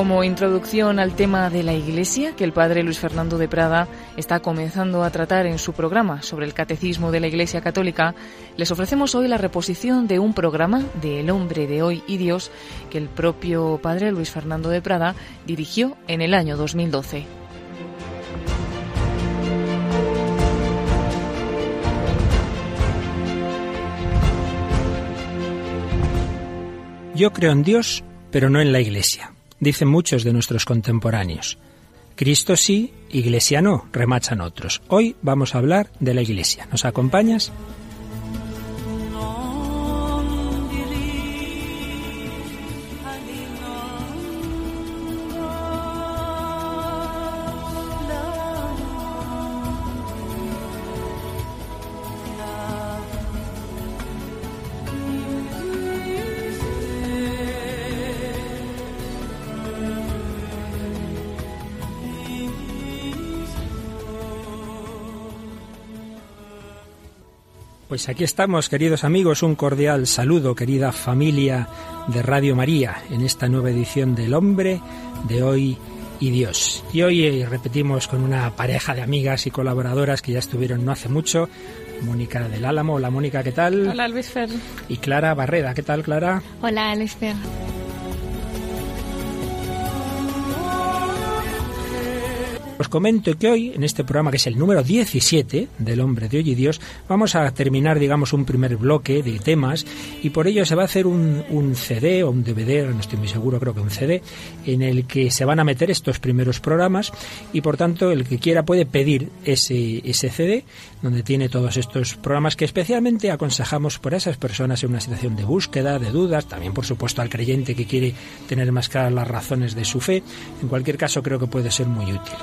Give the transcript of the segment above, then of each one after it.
Como introducción al tema de la Iglesia, que el padre Luis Fernando de Prada está comenzando a tratar en su programa sobre el Catecismo de la Iglesia Católica, les ofrecemos hoy la reposición de un programa de El hombre de hoy y Dios que el propio padre Luis Fernando de Prada dirigió en el año 2012. Yo creo en Dios, pero no en la Iglesia dicen muchos de nuestros contemporáneos. Cristo sí, Iglesia no, remachan otros. Hoy vamos a hablar de la Iglesia. ¿Nos acompañas? Pues aquí estamos, queridos amigos, un cordial saludo, querida familia de Radio María, en esta nueva edición del Hombre de hoy y Dios. Y hoy eh, repetimos con una pareja de amigas y colaboradoras que ya estuvieron no hace mucho, Mónica del Álamo. Hola Mónica, ¿qué tal? Hola Luis Fer. Y Clara Barreda, ¿qué tal Clara? Hola Luis Fer. Comento que hoy, en este programa, que es el número 17 del Hombre de Hoy y Dios, vamos a terminar, digamos, un primer bloque de temas y por ello se va a hacer un, un CD o un DVD, no estoy muy seguro, creo que un CD, en el que se van a meter estos primeros programas y por tanto el que quiera puede pedir ese, ese CD donde tiene todos estos programas que especialmente aconsejamos por esas personas en una situación de búsqueda, de dudas, también por supuesto al creyente que quiere tener más claras las razones de su fe. En cualquier caso creo que puede ser muy útil.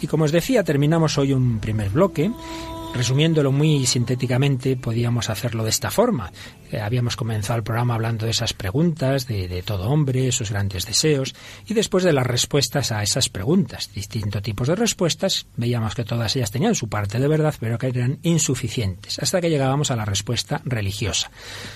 Y como os decía, terminamos hoy un primer bloque. Resumiéndolo muy sintéticamente, podíamos hacerlo de esta forma. Eh, habíamos comenzado el programa hablando de esas preguntas, de, todo hombre, esos grandes deseos, y después de las respuestas a esas preguntas, distintos tipos de respuestas, veíamos que todas ellas tenían su parte de verdad, pero que eran insuficientes, hasta que llegábamos a la respuesta religiosa.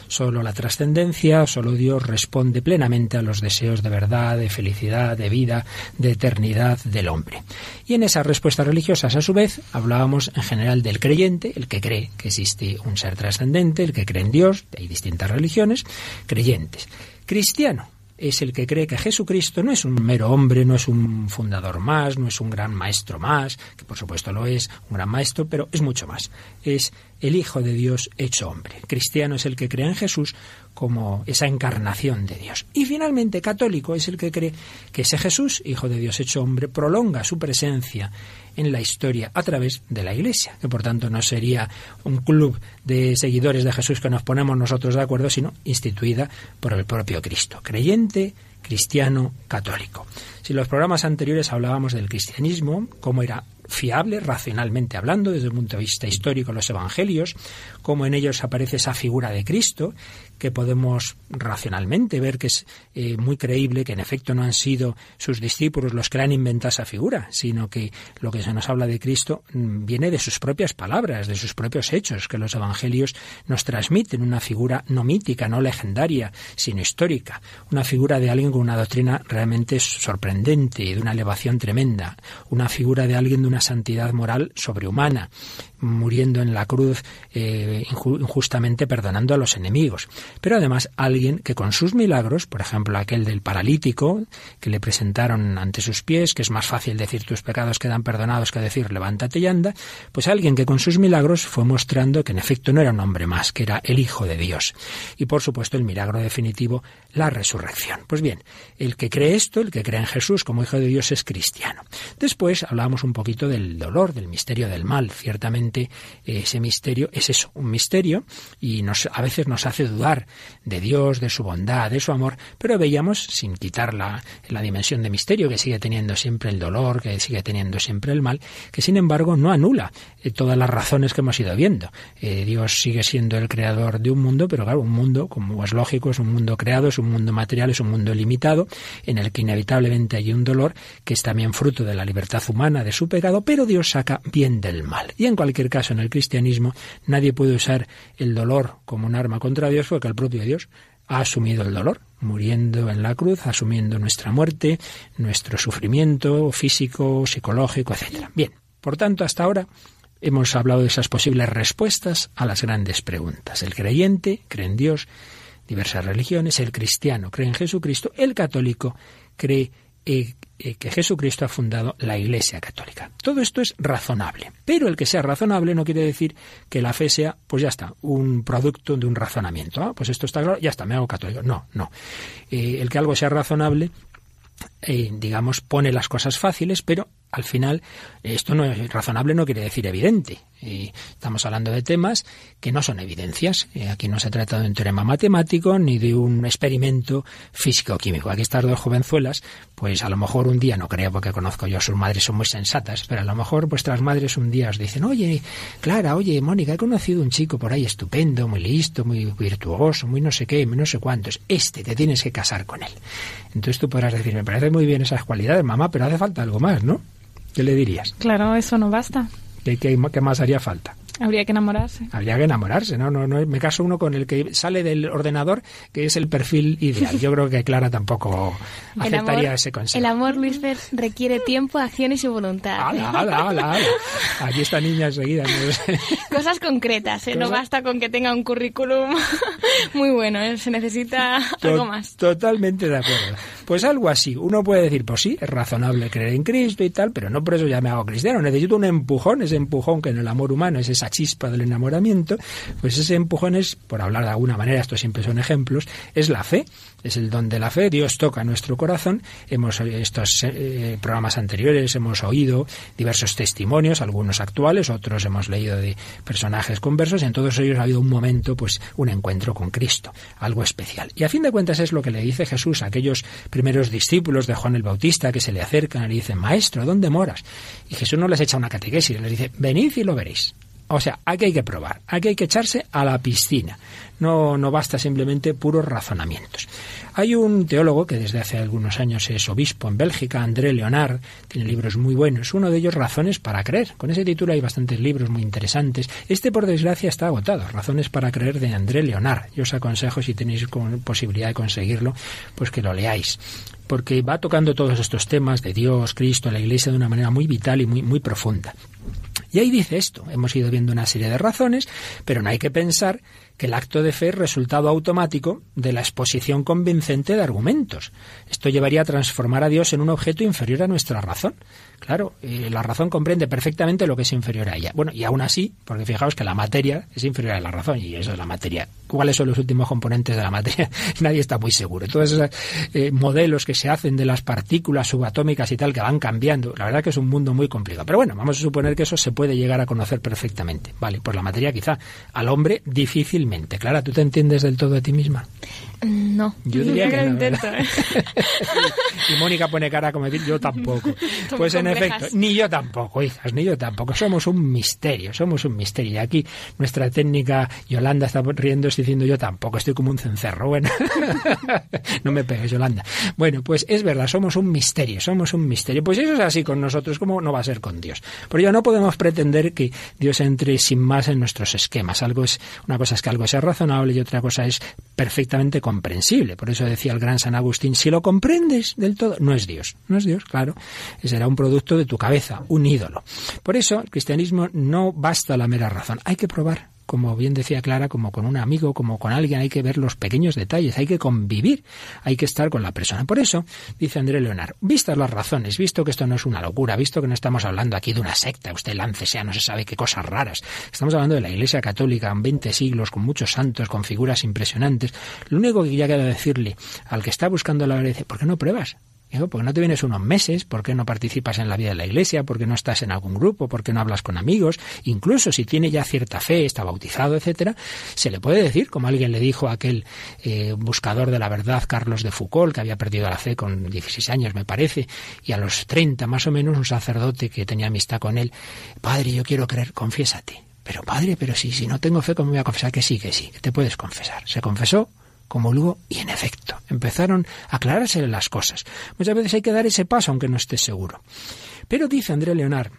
Solo la trascendencia, solo Dios responde plenamente a los deseos de verdad, de felicidad, de vida, de eternidad del hombre. Y en esas respuestas religiosas, a su vez, hablábamos en general del creyente, el que cree que existe un ser trascendente, el que cree en Dios, hay distintas religiones, creyentes. Cristiano es el que cree que Jesucristo no es un mero hombre, no es un fundador más, no es un gran maestro más, que por supuesto lo es, un gran maestro, pero es mucho más. Es el Hijo de Dios hecho hombre. Cristiano es el que cree en Jesús como esa encarnación de Dios. Y finalmente católico es el que cree que ese Jesús, Hijo de Dios hecho hombre, prolonga su presencia en la historia a través de la Iglesia, que por tanto no sería un club de seguidores de Jesús que nos ponemos nosotros de acuerdo, sino instituida por el propio Cristo, creyente, cristiano, católico. Si en los programas anteriores hablábamos del cristianismo, cómo era fiable, racionalmente hablando, desde el punto de vista histórico, los evangelios, cómo en ellos aparece esa figura de Cristo, que podemos racionalmente ver que es eh, muy creíble que en efecto no han sido sus discípulos los que han inventado esa figura, sino que lo que se nos habla de Cristo mm, viene de sus propias palabras, de sus propios hechos, que los evangelios nos transmiten una figura no mítica, no legendaria, sino histórica, una figura de alguien con una doctrina realmente sorprendente, de una elevación tremenda, una figura de alguien de una santidad moral sobrehumana, muriendo en la cruz eh, injustamente perdonando a los enemigos. Pero además alguien que con sus milagros, por ejemplo aquel del paralítico que le presentaron ante sus pies, que es más fácil decir tus pecados quedan perdonados que decir levántate y anda, pues alguien que con sus milagros fue mostrando que en efecto no era un hombre más, que era el Hijo de Dios. Y por supuesto el milagro definitivo, la resurrección. Pues bien, el que cree esto, el que cree en Jesús como Hijo de Dios es cristiano. Después hablamos un poquito del dolor, del misterio del mal. Ciertamente eh, ese misterio es eso, un misterio, y nos, a veces nos hace dudar de Dios, de su bondad, de su amor, pero veíamos, sin quitar la, la dimensión de misterio que sigue teniendo siempre el dolor, que sigue teniendo siempre el mal, que sin embargo no anula eh, todas las razones que hemos ido viendo. Eh, Dios sigue siendo el creador de un mundo, pero claro, un mundo, como es lógico, es un mundo creado, es un mundo material, es un mundo limitado, en el que inevitablemente hay un dolor que es también fruto de la libertad humana, de su pecado, pero Dios saca bien del mal. Y en cualquier caso, en el cristianismo, nadie puede usar el dolor como un arma contra Dios, porque el propio Dios ha asumido el dolor, muriendo en la cruz, asumiendo nuestra muerte, nuestro sufrimiento físico, psicológico, etc. Bien, por tanto, hasta ahora hemos hablado de esas posibles respuestas a las grandes preguntas. El creyente cree en Dios, diversas religiones, el cristiano cree en Jesucristo, el católico cree eh, eh, que Jesucristo ha fundado la Iglesia Católica. Todo esto es razonable, pero el que sea razonable no quiere decir que la fe sea, pues ya está, un producto de un razonamiento. Ah, pues esto está claro, ya está, me hago católico. No, no. Eh, el que algo sea razonable digamos, pone las cosas fáciles, pero al final esto no es razonable, no quiere decir evidente. estamos hablando de temas que no son evidencias. aquí no se trata de un teorema matemático ni de un experimento físico-químico. Aquí estas dos jovenzuelas, pues a lo mejor un día, no creo porque conozco yo, sus madres son muy sensatas, pero a lo mejor vuestras madres un día os dicen, oye, Clara, oye, Mónica, he conocido un chico por ahí estupendo, muy listo, muy virtuoso, muy no sé qué, muy no sé cuántos. Este, te tienes que casar con él. Entonces tú podrás decir, me parece muy bien esas cualidades, mamá, pero hace falta algo más, ¿no? ¿Qué le dirías? Claro, eso no basta. ¿Qué, qué, qué más haría falta? Habría que enamorarse. Habría que enamorarse, ¿no? no, no Me caso uno con el que sale del ordenador, que es el perfil ideal. Yo creo que Clara tampoco aceptaría ese consejo. El amor, Luis Fer, requiere tiempo, acciones y voluntad. ¡Hala, hala, hala! Aquí está niña enseguida. Cosas concretas, ¿eh? No basta con que tenga un currículum muy bueno, ¿eh? Se necesita algo más. Totalmente de acuerdo. Pues algo así. Uno puede decir, pues sí, es razonable creer en Cristo y tal, pero no por eso ya me hago cristiano. Necesito un empujón, ese empujón que en el amor humano es chispa del enamoramiento, pues ese empujón es, por hablar de alguna manera, estos siempre son ejemplos, es la fe, es el don de la fe, Dios toca nuestro corazón, hemos estos eh, programas anteriores hemos oído diversos testimonios, algunos actuales, otros hemos leído de personajes conversos, y en todos ellos ha habido un momento, pues un encuentro con Cristo, algo especial. Y a fin de cuentas es lo que le dice Jesús a aquellos primeros discípulos de Juan el Bautista que se le acercan y le dicen, Maestro, ¿dónde moras? Y Jesús no les echa una catequesis, les dice, venid y lo veréis. O sea, aquí hay que probar, aquí hay que echarse a la piscina. No, no basta simplemente puros razonamientos. Hay un teólogo que desde hace algunos años es obispo en Bélgica, André Leonard, tiene libros muy buenos. Uno de ellos, Razones para creer. Con ese título hay bastantes libros muy interesantes. Este, por desgracia, está agotado. Razones para creer de André Leonard. Yo os aconsejo, si tenéis posibilidad de conseguirlo, pues que lo leáis porque va tocando todos estos temas de Dios, Cristo, la Iglesia de una manera muy vital y muy, muy profunda. Y ahí dice esto, hemos ido viendo una serie de razones, pero no hay que pensar que el acto de fe es resultado automático de la exposición convincente de argumentos. Esto llevaría a transformar a Dios en un objeto inferior a nuestra razón. Claro, eh, la razón comprende perfectamente lo que es inferior a ella. Bueno, y aún así, porque fijaos que la materia es inferior a la razón, y eso es la materia. ¿Cuáles son los últimos componentes de la materia? Nadie está muy seguro. Todos esos eh, modelos que se hacen de las partículas subatómicas y tal, que van cambiando, la verdad que es un mundo muy complicado. Pero bueno, vamos a suponer que eso se puede llegar a conocer perfectamente. Vale, pues la materia quizá, al hombre difícilmente. Clara, ¿tú te entiendes del todo de ti misma? No. Yo diría que no, intento. ¿eh? y Mónica pone cara como decir, yo tampoco. Pues en efecto, ni yo tampoco, hijas, ni yo tampoco. Somos un misterio, somos un misterio. Y aquí nuestra técnica Yolanda está riendo diciendo yo tampoco, estoy como un cencerro. Bueno, no me pegues, Yolanda. Bueno, pues es verdad, somos un misterio, somos un misterio. Pues eso es así con nosotros, ¿cómo no va a ser con Dios? Por ello no podemos pretender que Dios entre sin más en nuestros esquemas. Algo es, una cosa es que algo sea razonable y otra cosa es perfectamente comprensible. Por eso decía el gran San Agustín, si lo comprendes del todo, no es Dios, no es Dios, claro, será un producto de tu cabeza, un ídolo. Por eso el cristianismo no basta la mera razón, hay que probar, como bien decía Clara, como con un amigo, como con alguien, hay que ver los pequeños detalles, hay que convivir, hay que estar con la persona. Por eso, dice André Leonard, vistas las razones, visto que esto no es una locura, visto que no estamos hablando aquí de una secta, usted lance sea, no se sabe qué cosas raras, estamos hablando de la Iglesia Católica en 20 siglos, con muchos santos, con figuras impresionantes, lo único que ya queda decirle al que está buscando la verdad, ¿por qué no pruebas? Digo, ¿por qué no te vienes unos meses? ¿Por qué no participas en la vida de la iglesia? ¿Por qué no estás en algún grupo? ¿Por qué no hablas con amigos? Incluso si tiene ya cierta fe, está bautizado, etcétera, se le puede decir, como alguien le dijo a aquel eh, buscador de la verdad, Carlos de Foucault, que había perdido la fe con 16 años, me parece, y a los 30 más o menos, un sacerdote que tenía amistad con él, Padre, yo quiero creer, confiésate. Pero padre, pero si, si no tengo fe, ¿cómo me voy a confesar? Que sí, que sí, que te puedes confesar. Se confesó como luego y en efecto empezaron a aclararse las cosas. Muchas veces hay que dar ese paso aunque no esté seguro. Pero dice André Leonard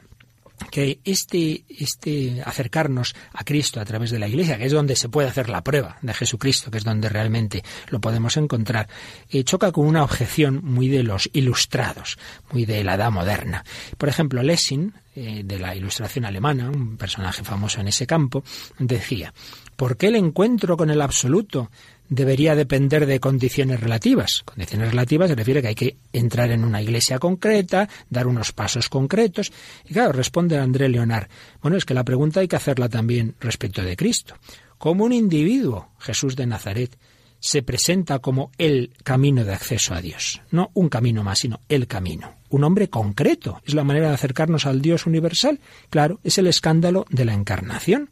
que este, este acercarnos a Cristo a través de la Iglesia, que es donde se puede hacer la prueba de Jesucristo, que es donde realmente lo podemos encontrar, eh, choca con una objeción muy de los ilustrados, muy de la edad moderna. Por ejemplo, Lessing, eh, de la ilustración alemana, un personaje famoso en ese campo, decía, ¿por qué el encuentro con el absoluto debería depender de condiciones relativas. Condiciones relativas se refiere que hay que entrar en una iglesia concreta, dar unos pasos concretos. Y claro, responde André Leonard, bueno, es que la pregunta hay que hacerla también respecto de Cristo. Como un individuo, Jesús de Nazaret, se presenta como el camino de acceso a Dios. No un camino más, sino el camino. Un hombre concreto. Es la manera de acercarnos al Dios universal. Claro, es el escándalo de la encarnación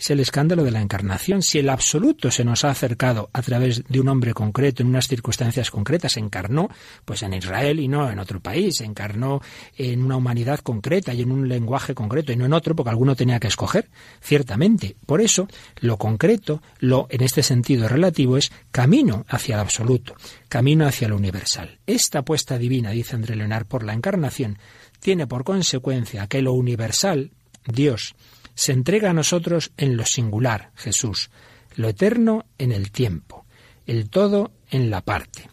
es el escándalo de la encarnación. Si el absoluto se nos ha acercado a través de un hombre concreto, en unas circunstancias concretas, se encarnó pues en Israel y no en otro país, se encarnó en una humanidad concreta y en un lenguaje concreto y no en otro, porque alguno tenía que escoger, ciertamente. Por eso, lo concreto, lo en este sentido relativo, es camino hacia el absoluto, camino hacia lo universal. Esta apuesta divina, dice André Leonard, por la encarnación, tiene por consecuencia que lo universal, Dios, se entrega a nosotros en lo singular, Jesús, lo eterno en el tiempo, el todo en la parte.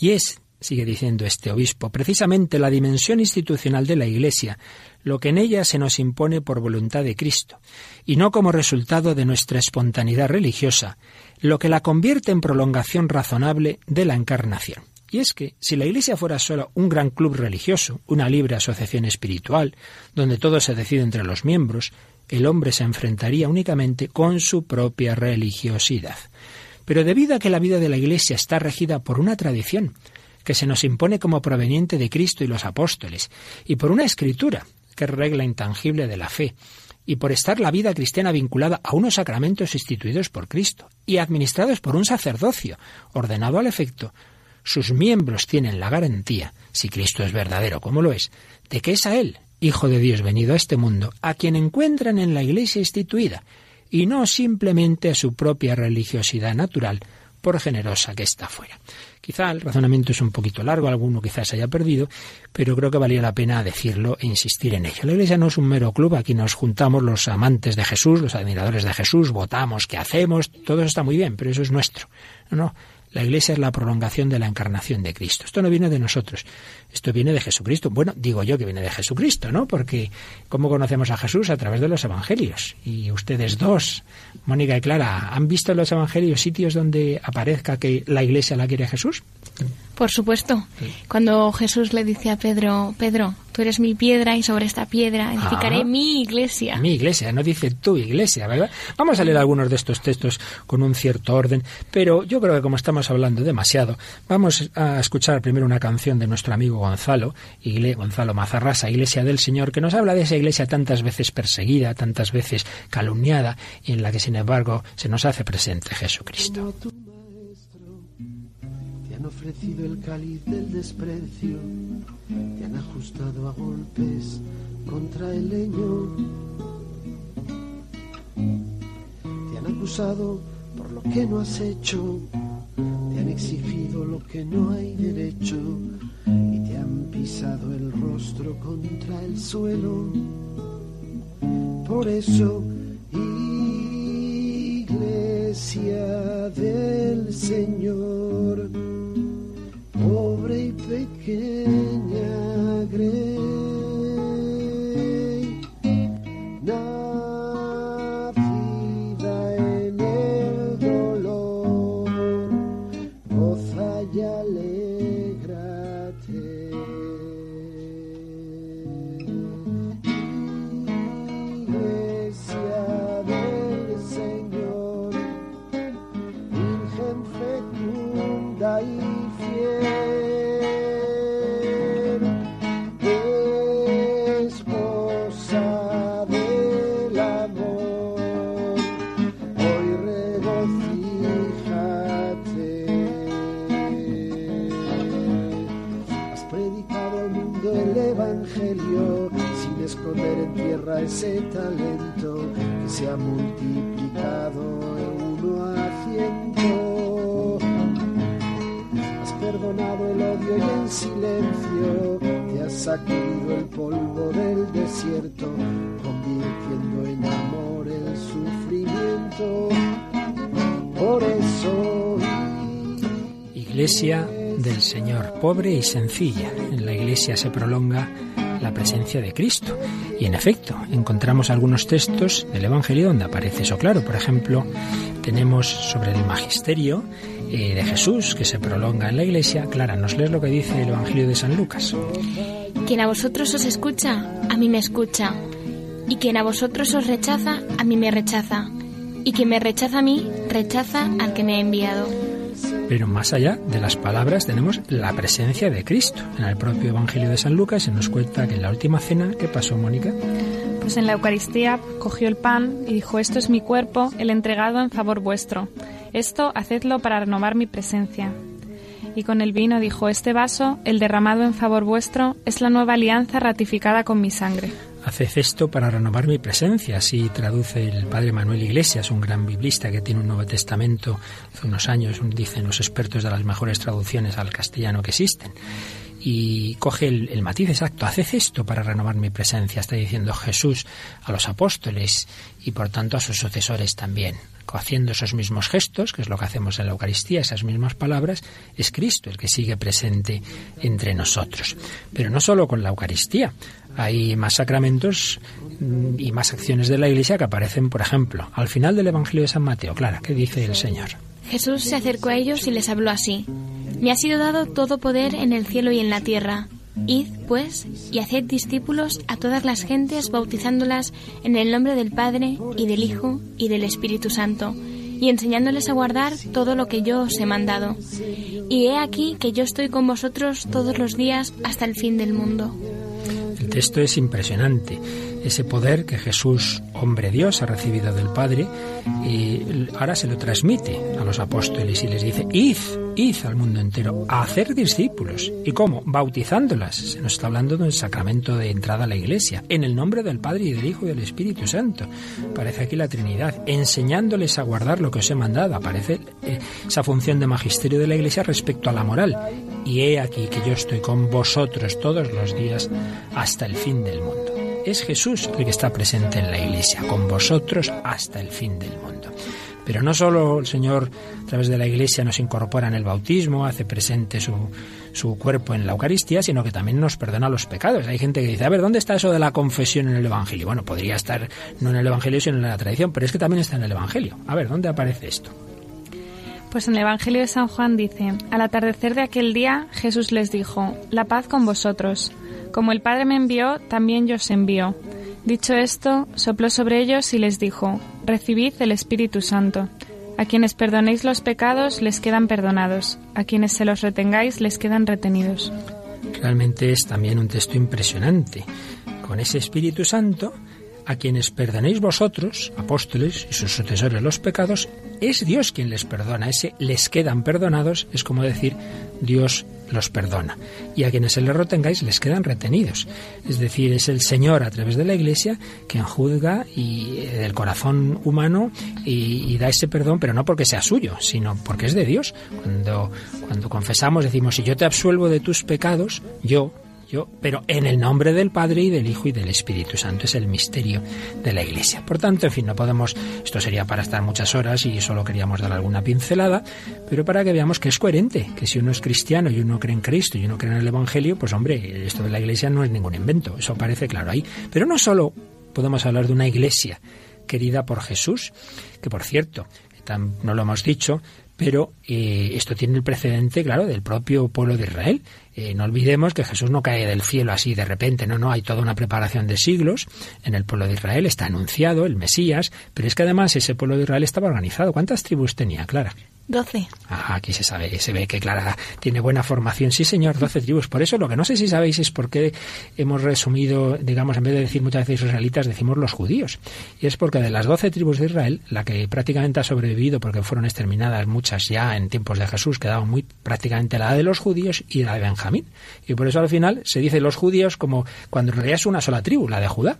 Y es, sigue diciendo este obispo, precisamente la dimensión institucional de la Iglesia, lo que en ella se nos impone por voluntad de Cristo, y no como resultado de nuestra espontaneidad religiosa, lo que la convierte en prolongación razonable de la encarnación. Y es que si la Iglesia fuera solo un gran club religioso, una libre asociación espiritual, donde todo se decide entre los miembros, el hombre se enfrentaría únicamente con su propia religiosidad. Pero debido a que la vida de la Iglesia está regida por una tradición que se nos impone como proveniente de Cristo y los apóstoles, y por una escritura, que es regla intangible de la fe, y por estar la vida cristiana vinculada a unos sacramentos instituidos por Cristo y administrados por un sacerdocio, ordenado al efecto, sus miembros tienen la garantía, si Cristo es verdadero como lo es, de que es a Él Hijo de Dios venido a este mundo, a quien encuentran en la Iglesia instituida, y no simplemente a su propia religiosidad natural, por generosa que está fuera. Quizá el razonamiento es un poquito largo, alguno quizás haya perdido, pero creo que valía la pena decirlo e insistir en ello. La Iglesia no es un mero club, aquí nos juntamos los amantes de Jesús, los admiradores de Jesús, votamos, ¿qué hacemos? Todo eso está muy bien, pero eso es nuestro. No, no, la Iglesia es la prolongación de la encarnación de Cristo. Esto no viene de nosotros, esto viene de Jesucristo. Bueno, digo yo que viene de Jesucristo, ¿no? Porque ¿cómo conocemos a Jesús? A través de los Evangelios. Y ustedes dos, Mónica y Clara, ¿han visto en los Evangelios sitios donde aparezca que la Iglesia la quiere Jesús? Por supuesto. Cuando Jesús le dice a Pedro, Pedro, tú eres mi piedra y sobre esta piedra edificaré mi iglesia. Mi iglesia, no dice tu iglesia, ¿verdad? Vamos a leer algunos de estos textos con un cierto orden, pero yo creo que como estamos hablando demasiado, vamos a escuchar primero una canción de nuestro amigo Gonzalo, Gonzalo Mazarrasa, Iglesia del Señor, que nos habla de esa iglesia tantas veces perseguida, tantas veces calumniada, y en la que sin embargo se nos hace presente Jesucristo ofrecido el cáliz del desprecio, te han ajustado a golpes contra el leño, te han acusado por lo que no has hecho, te han exigido lo que no hay derecho. Y te han pisado el rostro contra el suelo. Por eso, iglesia del Señor, pobre y pequeña Grey, silencio te has sacudido el polvo del desierto, convirtiendo en amor el sufrimiento. Por eso. Iglesia del Señor, pobre y sencilla. En la Iglesia se prolonga la presencia de Cristo. Y en efecto, encontramos algunos textos del Evangelio donde aparece eso claro. Por ejemplo, tenemos sobre el magisterio eh, de Jesús que se prolonga en la Iglesia. Clara, ¿nos lees lo que dice el Evangelio de San Lucas? Quien a vosotros os escucha, a mí me escucha. Y quien a vosotros os rechaza, a mí me rechaza. Y quien me rechaza a mí, rechaza al que me ha enviado. Pero más allá de las palabras tenemos la presencia de Cristo. En el propio Evangelio de San Lucas se nos cuenta que en la última cena, ¿qué pasó, Mónica? Pues en la Eucaristía cogió el pan y dijo, esto es mi cuerpo, el entregado en favor vuestro. Esto hacedlo para renovar mi presencia. Y con el vino dijo, este vaso, el derramado en favor vuestro, es la nueva alianza ratificada con mi sangre. Haced esto para renovar mi presencia, así traduce el padre Manuel Iglesias, un gran biblista que tiene un Nuevo Testamento hace unos años, dicen los expertos de las mejores traducciones al castellano que existen. Y coge el, el matiz exacto, haced esto para renovar mi presencia, está diciendo Jesús a los apóstoles y por tanto a sus sucesores también haciendo esos mismos gestos, que es lo que hacemos en la Eucaristía, esas mismas palabras, es Cristo el que sigue presente entre nosotros. Pero no solo con la Eucaristía, hay más sacramentos mm, y más acciones de la Iglesia que aparecen, por ejemplo, al final del Evangelio de San Mateo. Clara, ¿qué dice el Señor? Jesús se acercó a ellos y les habló así. Me ha sido dado todo poder en el cielo y en la tierra. Id, pues, y haced discípulos a todas las gentes, bautizándolas en el nombre del Padre, y del Hijo, y del Espíritu Santo, y enseñándoles a guardar todo lo que yo os he mandado. Y he aquí que yo estoy con vosotros todos los días hasta el fin del mundo. Texto es impresionante. Ese poder que Jesús, hombre Dios, ha recibido del Padre, y ahora se lo transmite a los apóstoles y les dice, id, id al mundo entero a hacer discípulos. ¿Y cómo? Bautizándolas. Se nos está hablando de un sacramento de entrada a la iglesia, en el nombre del Padre y del Hijo y del Espíritu Santo. Aparece aquí la Trinidad, enseñándoles a guardar lo que os he mandado. Aparece eh, esa función de magisterio de la iglesia respecto a la moral. Y he aquí que yo estoy con vosotros todos los días hasta el fin del mundo. Es Jesús el que está presente en la iglesia, con vosotros hasta el fin del mundo. Pero no solo el Señor a través de la Iglesia nos incorpora en el bautismo, hace presente su, su, cuerpo en la Eucaristía, sino que también nos perdona los pecados. Hay gente que dice, a ver, ¿dónde está eso de la confesión en el Evangelio? Bueno, podría estar no en el Evangelio, sino en la tradición, pero es que también está en el Evangelio. A ver, ¿dónde aparece esto? Pues en el Evangelio de San Juan dice, al atardecer de aquel día Jesús les dijo, la paz con vosotros. Como el Padre me envió, también yo os envío. Dicho esto, sopló sobre ellos y les dijo, Recibid el Espíritu Santo. A quienes perdonéis los pecados les quedan perdonados, a quienes se los retengáis les quedan retenidos. Realmente es también un texto impresionante. Con ese Espíritu Santo, a quienes perdonéis vosotros, apóstoles y sus sucesores los pecados, es Dios quien les perdona. Ese les quedan perdonados es como decir Dios los perdona. Y a quienes se les retengáis les quedan retenidos. Es decir, es el Señor a través de la Iglesia quien juzga y eh, del corazón humano y, y, da ese perdón, pero no porque sea suyo, sino porque es de Dios. Cuando, cuando confesamos decimos, si yo te absuelvo de tus pecados, yo, pero en el nombre del Padre y del Hijo y del Espíritu Santo. Es el misterio de la Iglesia. Por tanto, en fin, no podemos, esto sería para estar muchas horas y solo queríamos dar alguna pincelada, pero para que veamos que es coherente, que si uno es cristiano y uno cree en Cristo y uno cree en el Evangelio, pues hombre, esto de la Iglesia no es ningún invento, eso aparece claro ahí. Pero no solo podemos hablar de una Iglesia querida por Jesús, que por cierto, no lo hemos dicho, pero eh, esto tiene el precedente, claro, del propio pueblo de Israel. Eh, no olvidemos que Jesús no cae del cielo así de repente, no, no, hay toda una preparación de siglos en el pueblo de Israel, está anunciado el Mesías, pero es que además ese pueblo de Israel estaba organizado. ¿Cuántas tribus tenía, Clara? Doce. Ah, aquí se sabe, se ve que Clara tiene buena formación. Sí, señor, doce tribus. Por eso lo que no sé si sabéis es por qué hemos resumido, digamos, en vez de decir muchas veces israelitas, decimos los judíos. Y es porque de las doce tribus de Israel, la que prácticamente ha sobrevivido, porque fueron exterminadas muchas ya en tiempos de Jesús, quedaba muy prácticamente la de los judíos y la de Benjamín. Y por eso al final se dice los judíos como cuando en realidad es una sola tribu, la de Judá.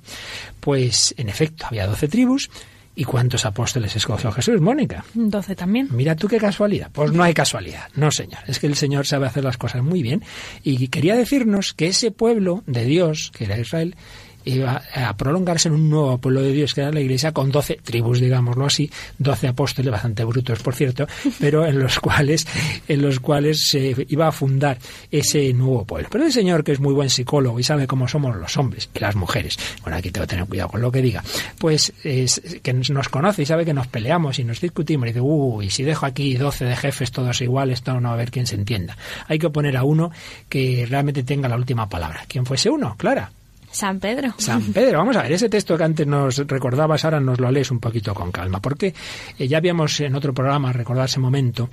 Pues en efecto, había doce tribus ¿Y cuántos apóstoles escogió Jesús, Mónica? Doce también. Mira tú qué casualidad. Pues no hay casualidad. No, Señor. Es que el Señor sabe hacer las cosas muy bien. Y quería decirnos que ese pueblo de Dios, que era Israel, iba a prolongarse en un nuevo pueblo de Dios que era la Iglesia con doce tribus, digámoslo así, doce apóstoles bastante brutos, por cierto, pero en los cuales en los cuales se iba a fundar ese nuevo pueblo. Pero el Señor que es muy buen psicólogo y sabe cómo somos los hombres y las mujeres. Bueno, aquí tengo que tener cuidado con lo que diga. Pues es, que nos conoce y sabe que nos peleamos y nos discutimos y dice, "Uy, si dejo aquí doce de jefes todos iguales, esto no va a ver quién se entienda." Hay que poner a uno que realmente tenga la última palabra. ¿Quién fuese uno? Clara. San Pedro. San Pedro, vamos a ver, ese texto que antes nos recordabas, ahora nos lo lees un poquito con calma, porque eh, ya habíamos en otro programa, recordar ese momento,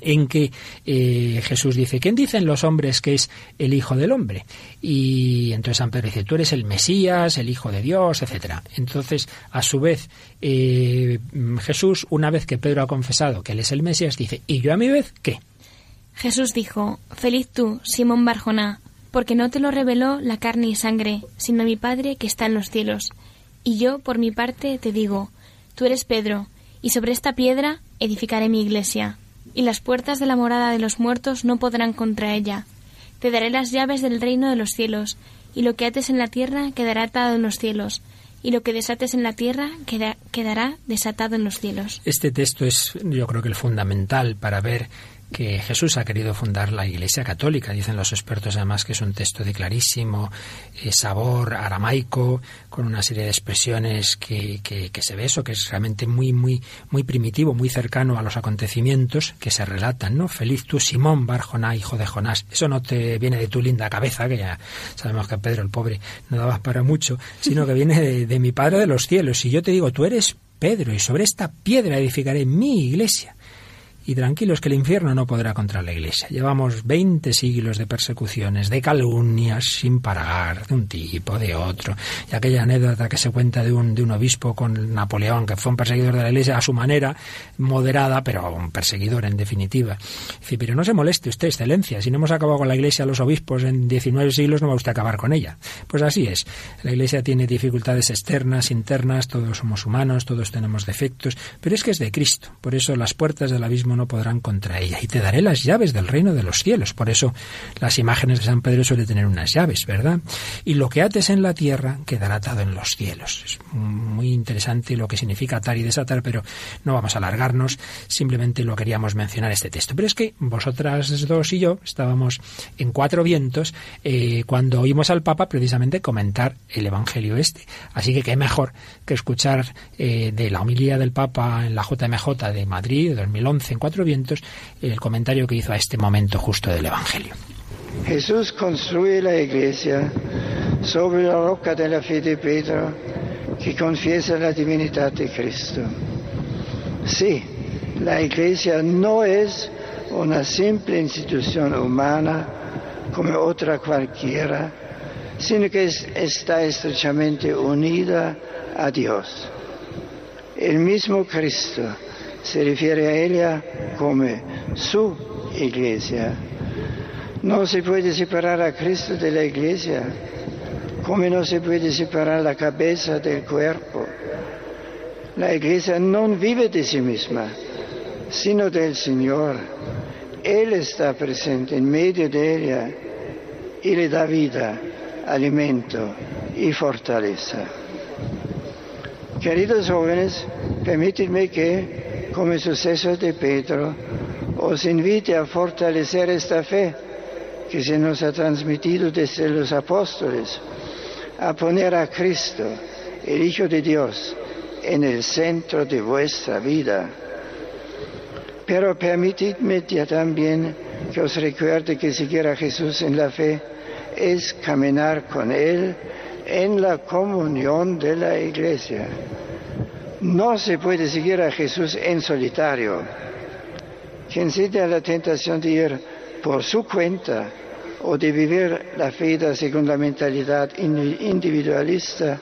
en que eh, Jesús dice, ¿quién dicen los hombres que es el Hijo del Hombre? Y entonces San Pedro dice, tú eres el Mesías, el Hijo de Dios, etcétera. Entonces, a su vez, eh, Jesús, una vez que Pedro ha confesado que él es el Mesías, dice, ¿y yo a mi vez qué? Jesús dijo, Feliz tú, Simón Barjona, porque no te lo reveló la carne y sangre, sino mi Padre que está en los cielos. Y yo, por mi parte, te digo, tú eres Pedro, y sobre esta piedra edificaré mi iglesia, y las puertas de la morada de los muertos no podrán contra ella. Te daré las llaves del reino de los cielos, y lo que ates en la tierra quedará atado en los cielos, y lo que desates en la tierra quedará desatado en los cielos. Este texto es, yo creo que el fundamental para ver que Jesús ha querido fundar la Iglesia Católica. Dicen los expertos además que es un texto de clarísimo eh, sabor aramaico, con una serie de expresiones que, que, se ve eso, que es realmente muy, muy, muy primitivo, muy cercano a los acontecimientos que se relatan, ¿no? Feliz tú, Simón Barjoná, hijo de Jonás. Eso no te viene de tu linda cabeza, que ya sabemos que Pedro el pobre no daba para mucho, sino que viene de, de mi Padre de los cielos. Y yo te digo, tú eres Pedro, y sobre esta piedra edificaré mi iglesia y tranquilos que el infierno no podrá contra la Iglesia. Llevamos 20 siglos de persecuciones, de calumnias sin parar, de un tipo, de otro. Y aquella anécdota que se cuenta de un, de un obispo con Napoleón, que fue un perseguidor de la Iglesia a su manera, moderada, pero un perseguidor en definitiva. Dice, pero no se moleste usted, excelencia, si no hemos acabado con la Iglesia los obispos en 19 siglos, no va usted a acabar con ella. Pues así es. La Iglesia tiene dificultades externas, internas, todos somos humanos, todos tenemos defectos, pero es que es de Cristo. Por eso las puertas del abismo no podrán contra ella. Y te daré las llaves del reino de los cielos. Por eso las imágenes de San Pedro suelen tener unas llaves, ¿verdad? Y lo que ates en la tierra quedará atado en los cielos. Es muy interesante lo que significa atar y desatar, pero no vamos a alargarnos. Simplemente lo queríamos mencionar este texto. Pero es que vosotras dos y yo estábamos en cuatro vientos eh, cuando oímos al Papa precisamente comentar el Evangelio este. Así que qué mejor que escuchar eh, de la homilía del Papa en la JMJ de Madrid de 2011 cuatro vientos el comentario que hizo a este momento justo del Evangelio. Jesús construye la iglesia sobre la roca de la fe de Pedro que confiesa la divinidad de Cristo. Sí, la iglesia no es una simple institución humana como otra cualquiera, sino que está estrechamente unida a Dios. El mismo Cristo se refiere a ella como su iglesia. No se puede separar a Cristo de la iglesia, como no se puede separar la cabeza del cuerpo. La iglesia no vive de sí misma, sino del Señor. Él está presente en medio de ella y le da vida, alimento y fortaleza. Queridos jóvenes, permítanme que come successo di Pedro, os invite a fortalecer esta fe que se nos ha transmitido desde los apóstoles, a poner a Cristo, el Hijo de Dios, en el centro de vuestra vida. Pero permitidme también que os recuerde que seguir a Jesús en la fe es caminar con Él en la comunión de la iglesia. No se puede seguir a Jesús en solitario. quien siente la tentación de ir por su cuenta o de vivir la fe según la mentalidad individualista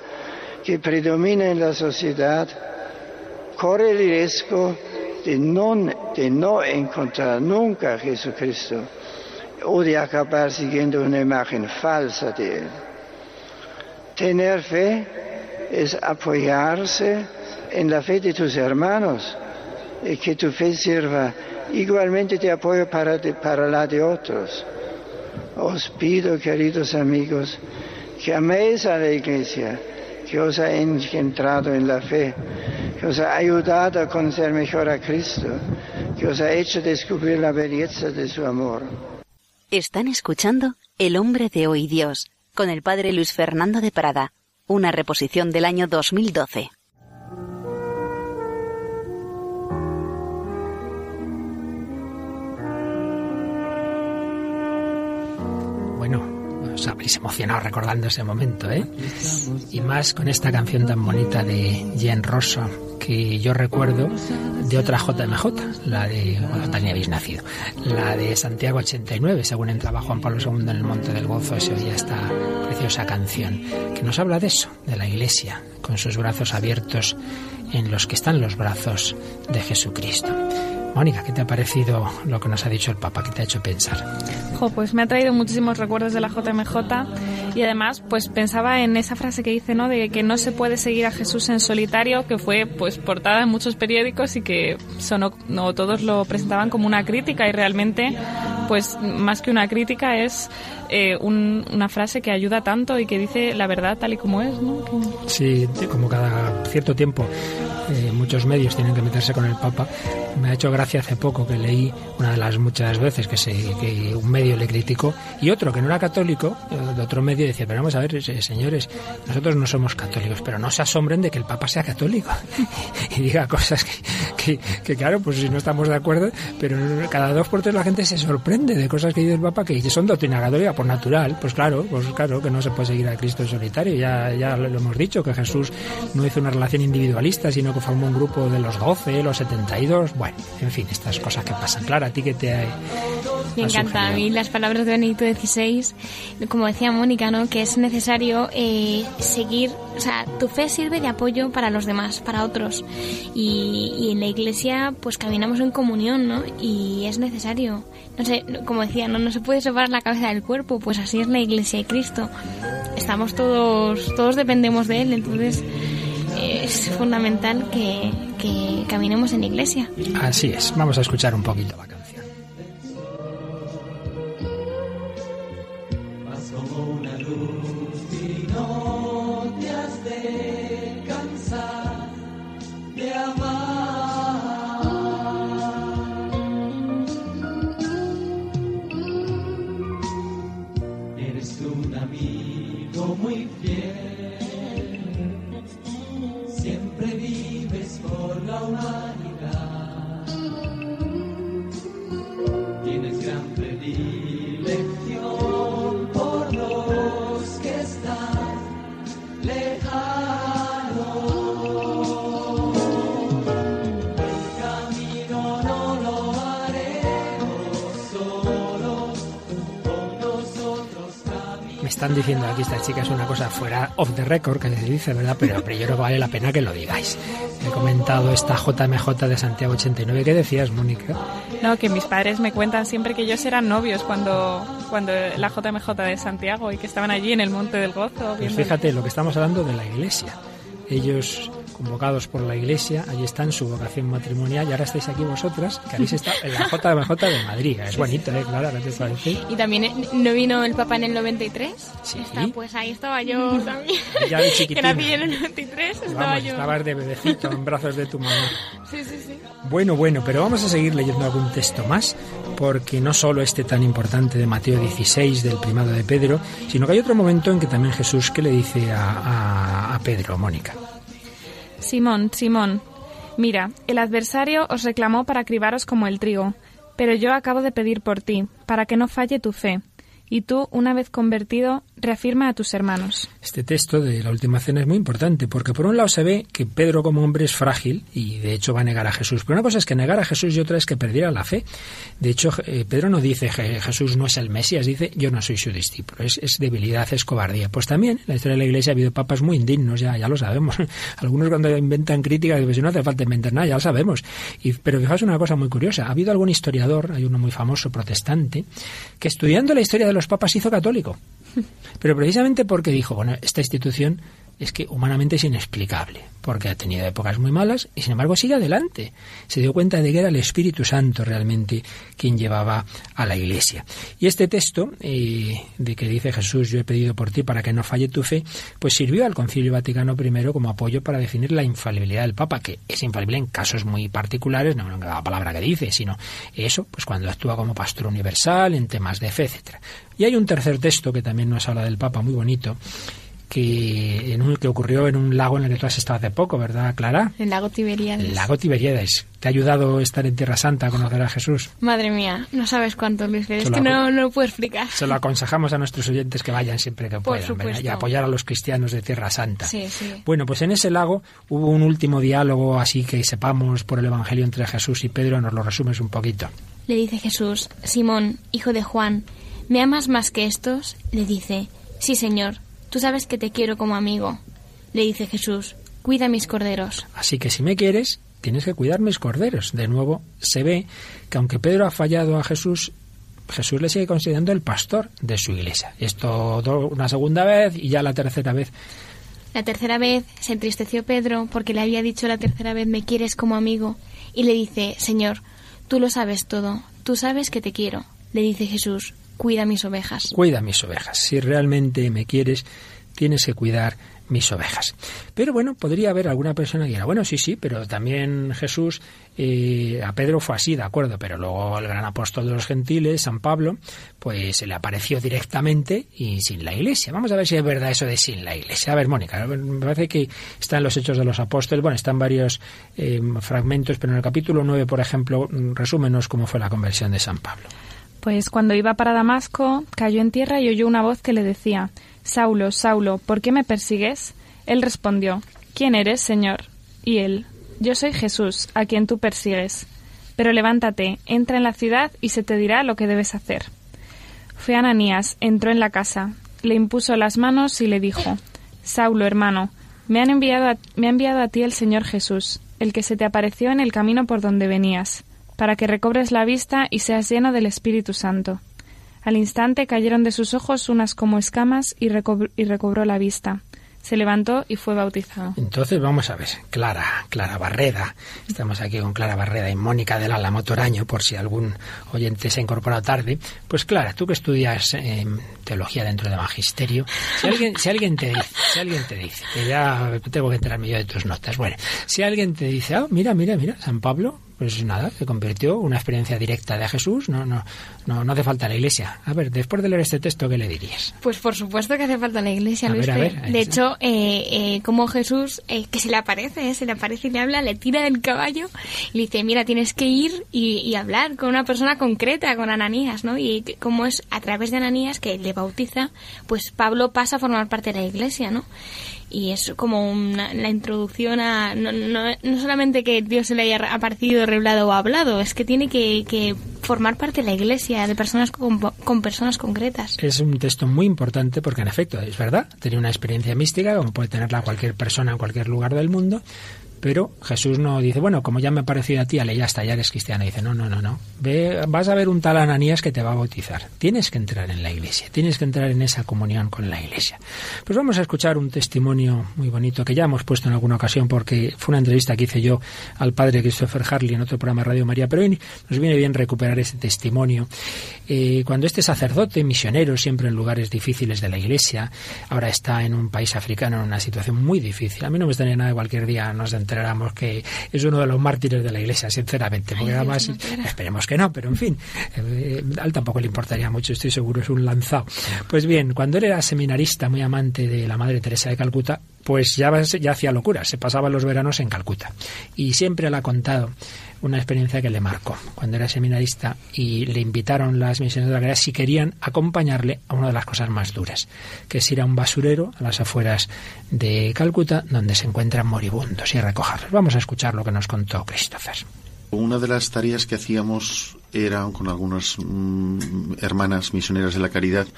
que predomina en la sociedad, corre el riesgo de no, de no encontrar nunca a Jesucristo o de acabar siguiendo una imagen falsa de Él. Tener fe es apoyarse en la fe de tus hermanos y que tu fe sirva igualmente de apoyo para, para la de otros. Os pido, queridos amigos, que améis a la Iglesia, que os ha engendrado en la fe, que os ha ayudado a conocer mejor a Cristo, que os ha hecho descubrir la belleza de su amor. Están escuchando El hombre de hoy Dios, con el padre Luis Fernando de Prada, una reposición del año 2012. Emocionado recordando ese momento, ¿eh? Y más con esta canción tan bonita de Jen Rosa, que yo recuerdo de otra JMJ, la de, bueno, habéis nacido, la de Santiago 89, según entraba Juan Pablo II en el Monte del Gozo, se oía esta preciosa canción, que nos habla de eso, de la Iglesia, con sus brazos abiertos en los que están los brazos de Jesucristo. Mónica, ¿qué te ha parecido lo que nos ha dicho el Papa? ¿Qué te ha hecho pensar? pues me ha traído muchísimos recuerdos de la JMJ y además pues pensaba en esa frase que dice, ¿no? De que no se puede seguir a Jesús en solitario, que fue pues portada en muchos periódicos y que sonó, no todos lo presentaban como una crítica y realmente pues más que una crítica es eh, una frase que ayuda tanto y que dice la verdad tal y como es, ¿no? Sí, como cada cierto tiempo eh, muchos medios tienen que meterse con el Papa. Me ha hecho gracia hace poco que leí una de las muchas veces que, se, que un medio le criticó y otro que no era católico, eh, de otro medio decía, pero vamos a ver, eh, señores, nosotros no somos católicos, pero no se asombren de que el Papa sea católico y diga cosas que, que, claro, pues si no estamos de acuerdo, pero cada dos por tres la gente se sorprende de cosas que dice el Papa que son doctrina católica por natural, pues claro, pues claro que no se puede seguir a Cristo en solitario, ya, ya lo hemos dicho, que Jesús no hizo una relación individualista, sino que formó un grupo de los 12, los 72, bueno, en fin, estas cosas que pasan. Clara, ¿a ti que te Me encanta a mí las palabras de Benedicto XVI, como decía Mónica, ¿no? que es necesario eh, seguir, o sea, tu fe sirve de apoyo para los demás, para otros. Y, y, en la iglesia pues caminamos en comunión, ¿no? Y es necesario. No sé, como decía, no, no se puede separar la cabeza del cuerpo, pues así es la iglesia de Cristo. Estamos todos, todos dependemos de Él, entonces es fundamental que, caminemos en iglesia. Así es, vamos a escuchar un poquito la. Están diciendo aquí estas chicas una cosa fuera off the record, que se dice, ¿verdad? Pero, pero yo creo que vale la pena que lo digáis. He comentado esta JMJ de Santiago 89. ¿Qué decías, Mónica? No, que mis padres me cuentan siempre que ellos eran novios cuando, cuando la JMJ de Santiago y que estaban allí en el Monte del Gozo. Pues fíjate, lo que estamos hablando de la iglesia. Ellos convocados por la Iglesia, allí están su vocación matrimonial y ahora estáis aquí vosotras, que habéis estado en la JMJ de Madrid. Es bonito, ¿eh? Claro, ¿qué te parece? Y también, eh, ¿no vino el Papa en el 93? Sí. pues ahí estaba yo también. Ya de que nací en el 93, estaba vamos, yo. Estabas de bebecito en brazos de tu mamá. Sí, sí, sí. Bueno, bueno, pero vamos a seguir leyendo algún texto más, porque no solo este tan importante de Mateo 16, del primado de Pedro, sino que hay otro momento en que también Jesús que le dice a, a, a Pedro, Mónica. Simón, Simón, mira, el adversario os reclamó para cribaros como el trigo, pero yo acabo de pedir por ti, para que no falle tu fe. Y tú, una vez convertido, reafirma a tus hermanos. Este texto de la última cena es muy importante porque por un lado se ve que Pedro como hombre es frágil y de hecho va a negar a Jesús. Pero una cosa es que negar a Jesús y otra es que perdiera la fe. De hecho, eh, Pedro no dice Jesús no es el Mesías, dice yo no soy su discípulo. Es, debilidad, es cobardía. Pues también en la historia de la Iglesia ha habido papas muy indignos, ya, ya lo sabemos. Algunos cuando inventan críticas, si no hace falta inventar nada, ya lo sabemos. Y, pero fijaos una cosa muy curiosa. Ha habido algún historiador, hay uno muy famoso protestante, que estudiando la historia de los papas hizo católico. Pero precisamente porque dijo, bueno, esta institución es que humanamente es inexplicable, porque ha tenido épocas muy malas y sin embargo sigue adelante. Se dio cuenta de que era el Espíritu Santo realmente quien llevaba a la Iglesia. Y este texto eh, de que dice Jesús, yo he pedido por ti para que no falle tu fe, pues sirvió al Concilio Vaticano I como apoyo para definir la infalibilidad del Papa, que es infalible en casos muy particulares, no en la palabra que dice, sino eso, pues cuando actúa como pastor universal, en temas de fe, etcétera. Y hay un tercer texto que también nos habla del Papa, muy bonito, que, en un, que ocurrió en un lago en el que tú has estado hace poco, ¿verdad, Clara? El lago Tiberíades. El lago Tiberíades. ¿Te ha ayudado estar en Tierra Santa a conocer a Jesús? Madre mía, no sabes cuánto, Luis. Es que no, no, lo puedo explicar. Se lo aconsejamos a nuestros oyentes que vayan siempre que puedan y apoyar a los cristianos de Tierra Santa. Sí, sí. Bueno, pues en ese lago hubo un último diálogo, así que sepamos por el Evangelio entre Jesús y Pedro. Nos lo resumes un poquito. Le dice Jesús, Simón, hijo de Juan, ¿me amas más que estos? Le dice, sí, Señor Tú sabes que te quiero como amigo. Le dice Jesús, cuida mis corderos. Así que si me quieres, tienes que cuidar mis corderos. De nuevo, se ve que aunque Pedro ha fallado a Jesús, Jesús le sigue considerando el pastor de su iglesia. Esto una segunda vez y ya la tercera vez. La tercera vez se entristeció Pedro porque le había dicho la tercera vez me quieres como amigo y le dice, Señor, tú lo sabes todo, tú sabes que te quiero. Le dice Jesús, cuida mis ovejas. Cuida mis ovejas. Si realmente me quieres, tienes que cuidar mis ovejas. Pero bueno, podría haber alguna persona que diga, bueno, sí, sí, pero también Jesús eh, a Pedro fue así, de acuerdo, pero luego el gran apóstol de los gentiles, San Pablo, pues se le apareció directamente y sin la iglesia. Vamos a ver si es verdad eso de sin la iglesia. A ver, Mónica, me parece que está en los Hechos de los Apóstoles, bueno, están varios eh, fragmentos, pero en el capítulo 9, por ejemplo, resúmenos cómo fue la conversión de San Pablo. Pues cuando iba para Damasco, cayó en tierra y oyó una voz que le decía, Saulo, Saulo, ¿por qué me persigues? Él respondió, ¿quién eres, Señor? Y él, yo soy Jesús, a quien tú persigues. Pero levántate, entra en la ciudad y se te dirá lo que debes hacer. Fue Ananías, entró en la casa, le impuso las manos y le dijo, Saulo, hermano, me, han enviado me ha enviado a ti el Señor Jesús, el que se te apareció en el camino por donde venías para que recobres la vista y seas lleno del Espíritu Santo. Al instante cayeron de sus ojos unas como escamas y, recobró la vista se levantó y fue bautizado. Entonces vamos a ver, Clara, Clara Barreda, estamos aquí con Clara Barreda y Mónica del Álamo Toraño, por si algún oyente se ha incorporado tarde. Pues Clara, tú que estudias em, teología dentro de magisterio, si alguien, te dice, si alguien te dice, que ya tengo que enterarme yo de tus notas, bueno, si alguien te dice, ah, mira, mira, mira, San Pablo, pues nada, se convirtió una experiencia directa de Jesús, no, no, no, no hace falta la iglesia. A ver, después de leer este texto, ¿qué le dirías? Pues por supuesto que hace falta la iglesia, Luis. de hecho, eh, eh, como Jesús, eh, que se le aparece, se le aparece y le habla, le tira del caballo y le dice, mira, tienes que ir y, hablar con una persona concreta, con Ananías, ¿no? Y como es a través de Ananías que le bautiza, pues Pablo pasa a formar parte de la iglesia, ¿no? Y es como la introducción a no, no, no, solamente que Dios se le haya aparecido, revelado o hablado, es que tiene que, que formar parte de la iglesia, de personas con, con, personas concretas. Es un texto muy importante porque en efecto es verdad, tenía una experiencia mística como puede tenerla cualquier persona en cualquier lugar del mundo, pero Jesús no dice, bueno, como ya me ha parecido a ti, ale, ya está, ya eres cristiana. Dice, no, no, no, no. Ve, vas a ver un tal Ananías que te va a bautizar. Tienes que entrar en la iglesia, tienes que entrar en esa comunión con la iglesia. Pues vamos a escuchar un testimonio muy bonito que ya hemos puesto en alguna ocasión porque fue una entrevista que hice yo al padre Christopher Harley en otro programa Radio María, pero hoy nos viene bien recuperar ese testimonio. Eh, cuando este sacerdote, misionero, siempre en lugares difíciles de la iglesia, ahora está en un país africano en una situación muy difícil. A mí no me estaría nada de cualquier día nos den encontráramos que es uno de los mártires de la Iglesia, sinceramente, porque además, esperemos que no, pero en fin, eh, a él tampoco le importaría mucho, estoy seguro, es un lanzado. Pues bien, cuando él era seminarista, muy amante de la Madre Teresa de Calcuta, pues ya, ya hacía locuras, se pasaba los veranos en Calcuta. Y siempre le ha contado una experiencia que le marcó cuando era seminarista y le invitaron las misiones de la caridad si querían acompañarle a una de las cosas más duras, que es ir a un basurero a las afueras de Calcuta donde se encuentran moribundos y recogerlos. Vamos a escuchar lo que nos contó Christopher. Una de las tareas que hacíamos era con algunas mm, hermanas misioneras de la caridad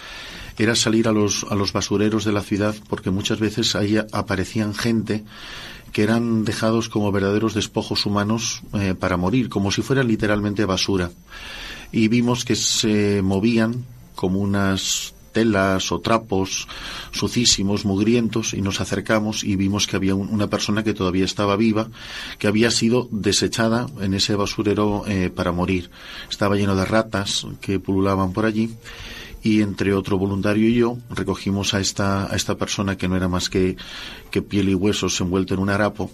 era salir a los, a los basureros de la ciudad porque muchas veces ahí aparecían gente que eran dejados como verdaderos despojos humanos eh, para morir, como si fueran literalmente basura. Y vimos que se movían como unas telas o trapos sucísimos, mugrientos, y nos acercamos y vimos que había una persona que todavía estaba viva, que había sido desechada en ese basurero eh, para morir. Estaba lleno de ratas que pululaban por allí y entre otro voluntario y yo recogimos a esta, a esta persona que no era más que, que piel y huesos envuelto en un harapo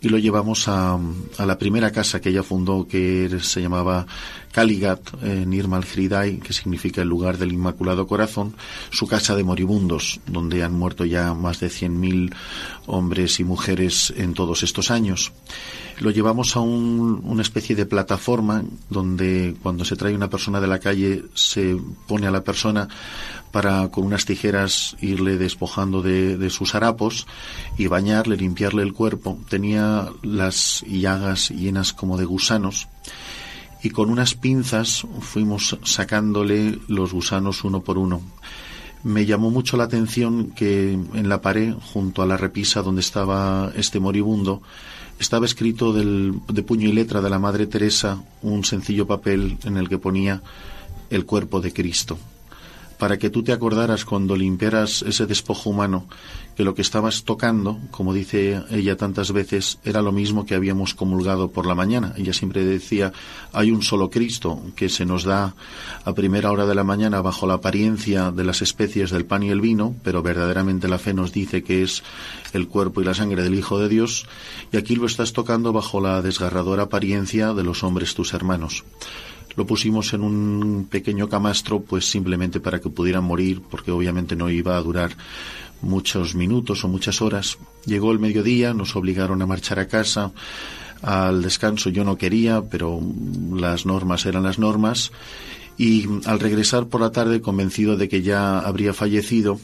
y lo llevamos a, a la primera casa que ella fundó que se llamaba Kaligat, en Irmal que significa el lugar del Inmaculado Corazón, su casa de moribundos, donde han muerto ya más de 100.000 hombres y mujeres en todos estos años lo llevamos a una especie de plataforma donde cuando se trae una persona de la calle se pone a la persona para con unas tijeras irle despojando de, sus harapos y bañarle, limpiarle el cuerpo. Tenía las llagas llenas como de gusanos y con unas pinzas fuimos sacándole los gusanos uno por uno. Me llamó mucho la atención que en la pared, junto a la repisa donde estaba este moribundo, estaba escrito de puño y letra de la Madre Teresa un sencillo papel en el que ponía el cuerpo de Cristo para que tú te acordaras cuando limpiaras ese despojo humano que lo que estabas tocando, como dice ella tantas veces, era lo mismo que habíamos comulgado por la mañana. Ella siempre decía, hay un solo Cristo que se nos da a primera hora de la mañana bajo la apariencia de las especies del pan y el vino, pero verdaderamente la fe nos dice que es el cuerpo y la sangre del Hijo de Dios, y aquí lo estás tocando bajo la desgarradora apariencia de los hombres tus hermanos. Lo pusimos en un pequeño camastro, pues simplemente para que pudieran morir, porque obviamente no iba a durar muchos minutos o muchas horas. Llegó el mediodía, nos obligaron a marchar a casa. Al descanso yo no quería, pero las normas eran las normas. Y al regresar por la tarde, convencido de que ya habría fallecido,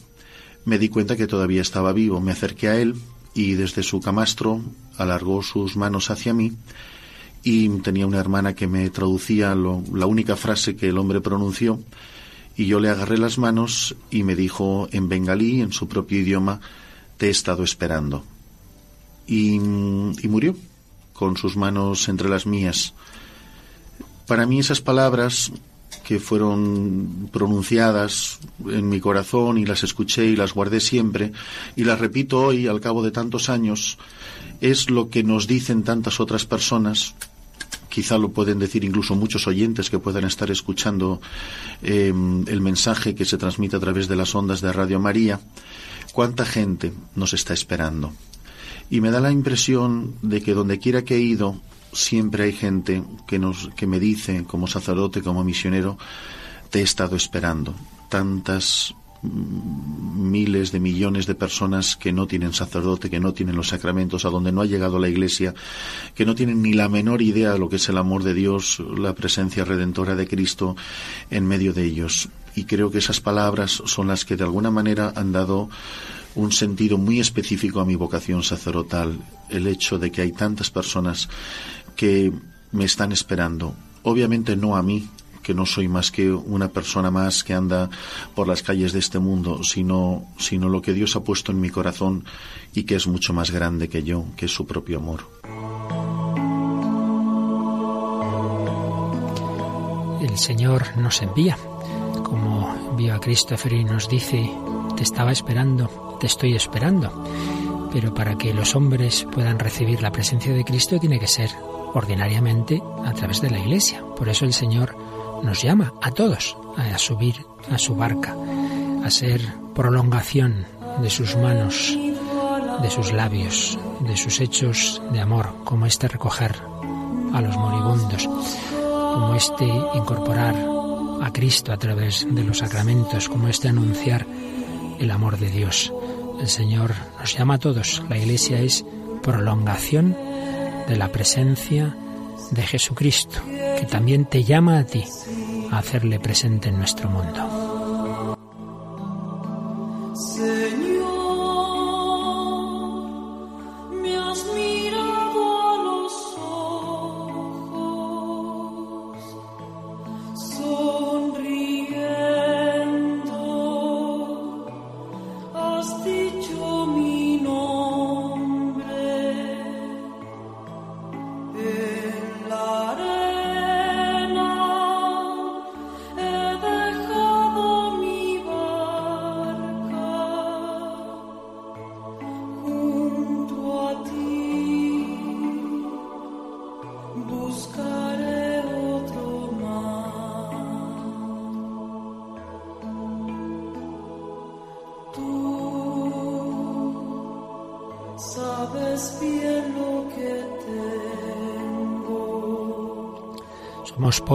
me di cuenta que todavía estaba vivo. Me acerqué a él y desde su camastro alargó sus manos hacia mí y tenía una hermana que me traducía la única frase que el hombre pronunció y yo le agarré las manos y me dijo en bengalí, en su propio idioma, te he estado esperando. Y, y murió con sus manos entre las mías. Para mí esas palabras que fueron pronunciadas en mi corazón y las escuché y las guardé siempre y las repito hoy al cabo de tantos años, es lo que nos dicen tantas otras personas quizá lo pueden decir incluso muchos oyentes que puedan estar escuchando em, el mensaje que se transmite a través de las ondas de Radio María, cuánta gente nos está esperando. Y me da la impresión de que donde quiera que he ido, siempre hay gente que, nos, que me dice, como sacerdote, como misionero, te he estado esperando. Tantas miles de millones de personas que no tienen sacerdote, que no tienen los sacramentos, a donde no ha llegado la Iglesia, que no tienen ni la menor idea de lo que es el amor de Dios, la presencia redentora de Cristo en medio de ellos. Y creo que esas palabras son las que de alguna manera han dado un sentido muy específico a mi vocación sacerdotal, el hecho de que hay tantas personas que me están esperando. Obviamente no a mí, que no soy más que una persona más que anda por las calles de este mundo, sino, sino lo que Dios ha puesto en mi corazón y que es mucho más grande que yo, que es su propio amor. El Señor nos envía, como envió a Christopher y nos dice, te estaba esperando, te estoy esperando. Pero para que los hombres puedan recibir la presencia de Cristo tiene que ser ordinariamente a través de la Iglesia. Por eso el Señor nos llama a todos a subir a su barca, a ser prolongación de sus manos de sus labios, de sus hechos de amor, como este recoger a los moribundos, como este incorporar a Cristo a través de los sacramentos, como este anunciar el amor de Dios. El Señor nos llama a todos. La Iglesia es prolongación de la presencia de Jesucristo, que también te llama a ti hacerle presente en nuestro mundo.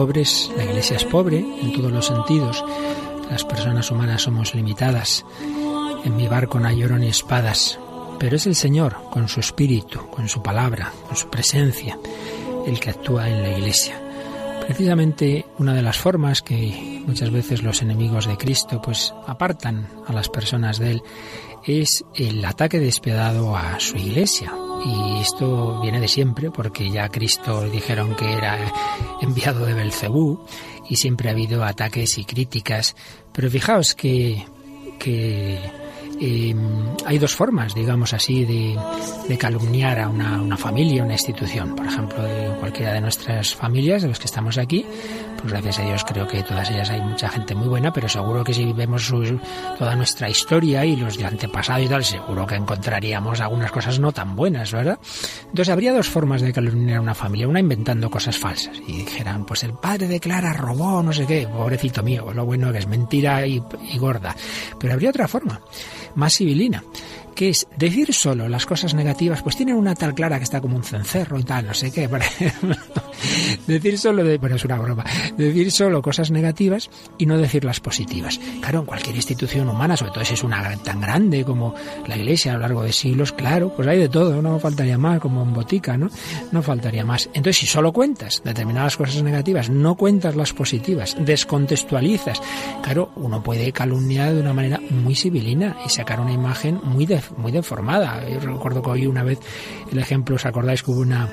Pobres, la Iglesia es pobre en todos los sentidos. Las personas humanas somos limitadas. En mi barco no hay ni espadas, pero es el Señor, con su espíritu, con su palabra, con su presencia, el que actúa en la Iglesia. Precisamente una de las formas que muchas veces los enemigos de Cristo pues apartan a las personas de él es el ataque despiadado a su iglesia. Y esto viene de siempre, porque ya Cristo dijeron que era enviado de Belcebú, y siempre ha habido ataques y críticas. Pero fijaos que, que eh, hay dos formas, digamos así, de, calumniar a una, una, familia, una institución. Por ejemplo, de cualquiera de nuestras familias, de los que estamos aquí, pues gracias a Dios creo que todas ellas hay mucha gente muy buena, pero seguro que si vemos toda nuestra historia y los de antepasado y tal, seguro que encontraríamos algunas cosas no tan buenas, ¿verdad? Entonces habría dos formas de calumniar a una familia. Una inventando cosas falsas y dijeran, pues el padre declara, robó, no sé qué, pobrecito mío, lo bueno que es mentira y, y gorda. Pero habría otra forma más civilina, que es decir solo las cosas negativas, pues tienen una tal clara que está como un cencerro y tal, no sé qué, decir solo, de, bueno, es una broma, decir solo cosas negativas y no decir las positivas. Claro, en cualquier institución humana, sobre todo si es una tan grande como la Iglesia a lo largo de siglos, claro, pues hay de todo, no faltaría más, como en botica, ¿no? No faltaría más. Entonces, si solo cuentas determinadas cosas negativas, no cuentas las positivas, descontextualizas, claro, uno puede calumniar de una manera muy civilina y sacar una imagen muy, muy deformada. Yo recuerdo que hoy una vez el ejemplo, ¿os acordáis que hubo una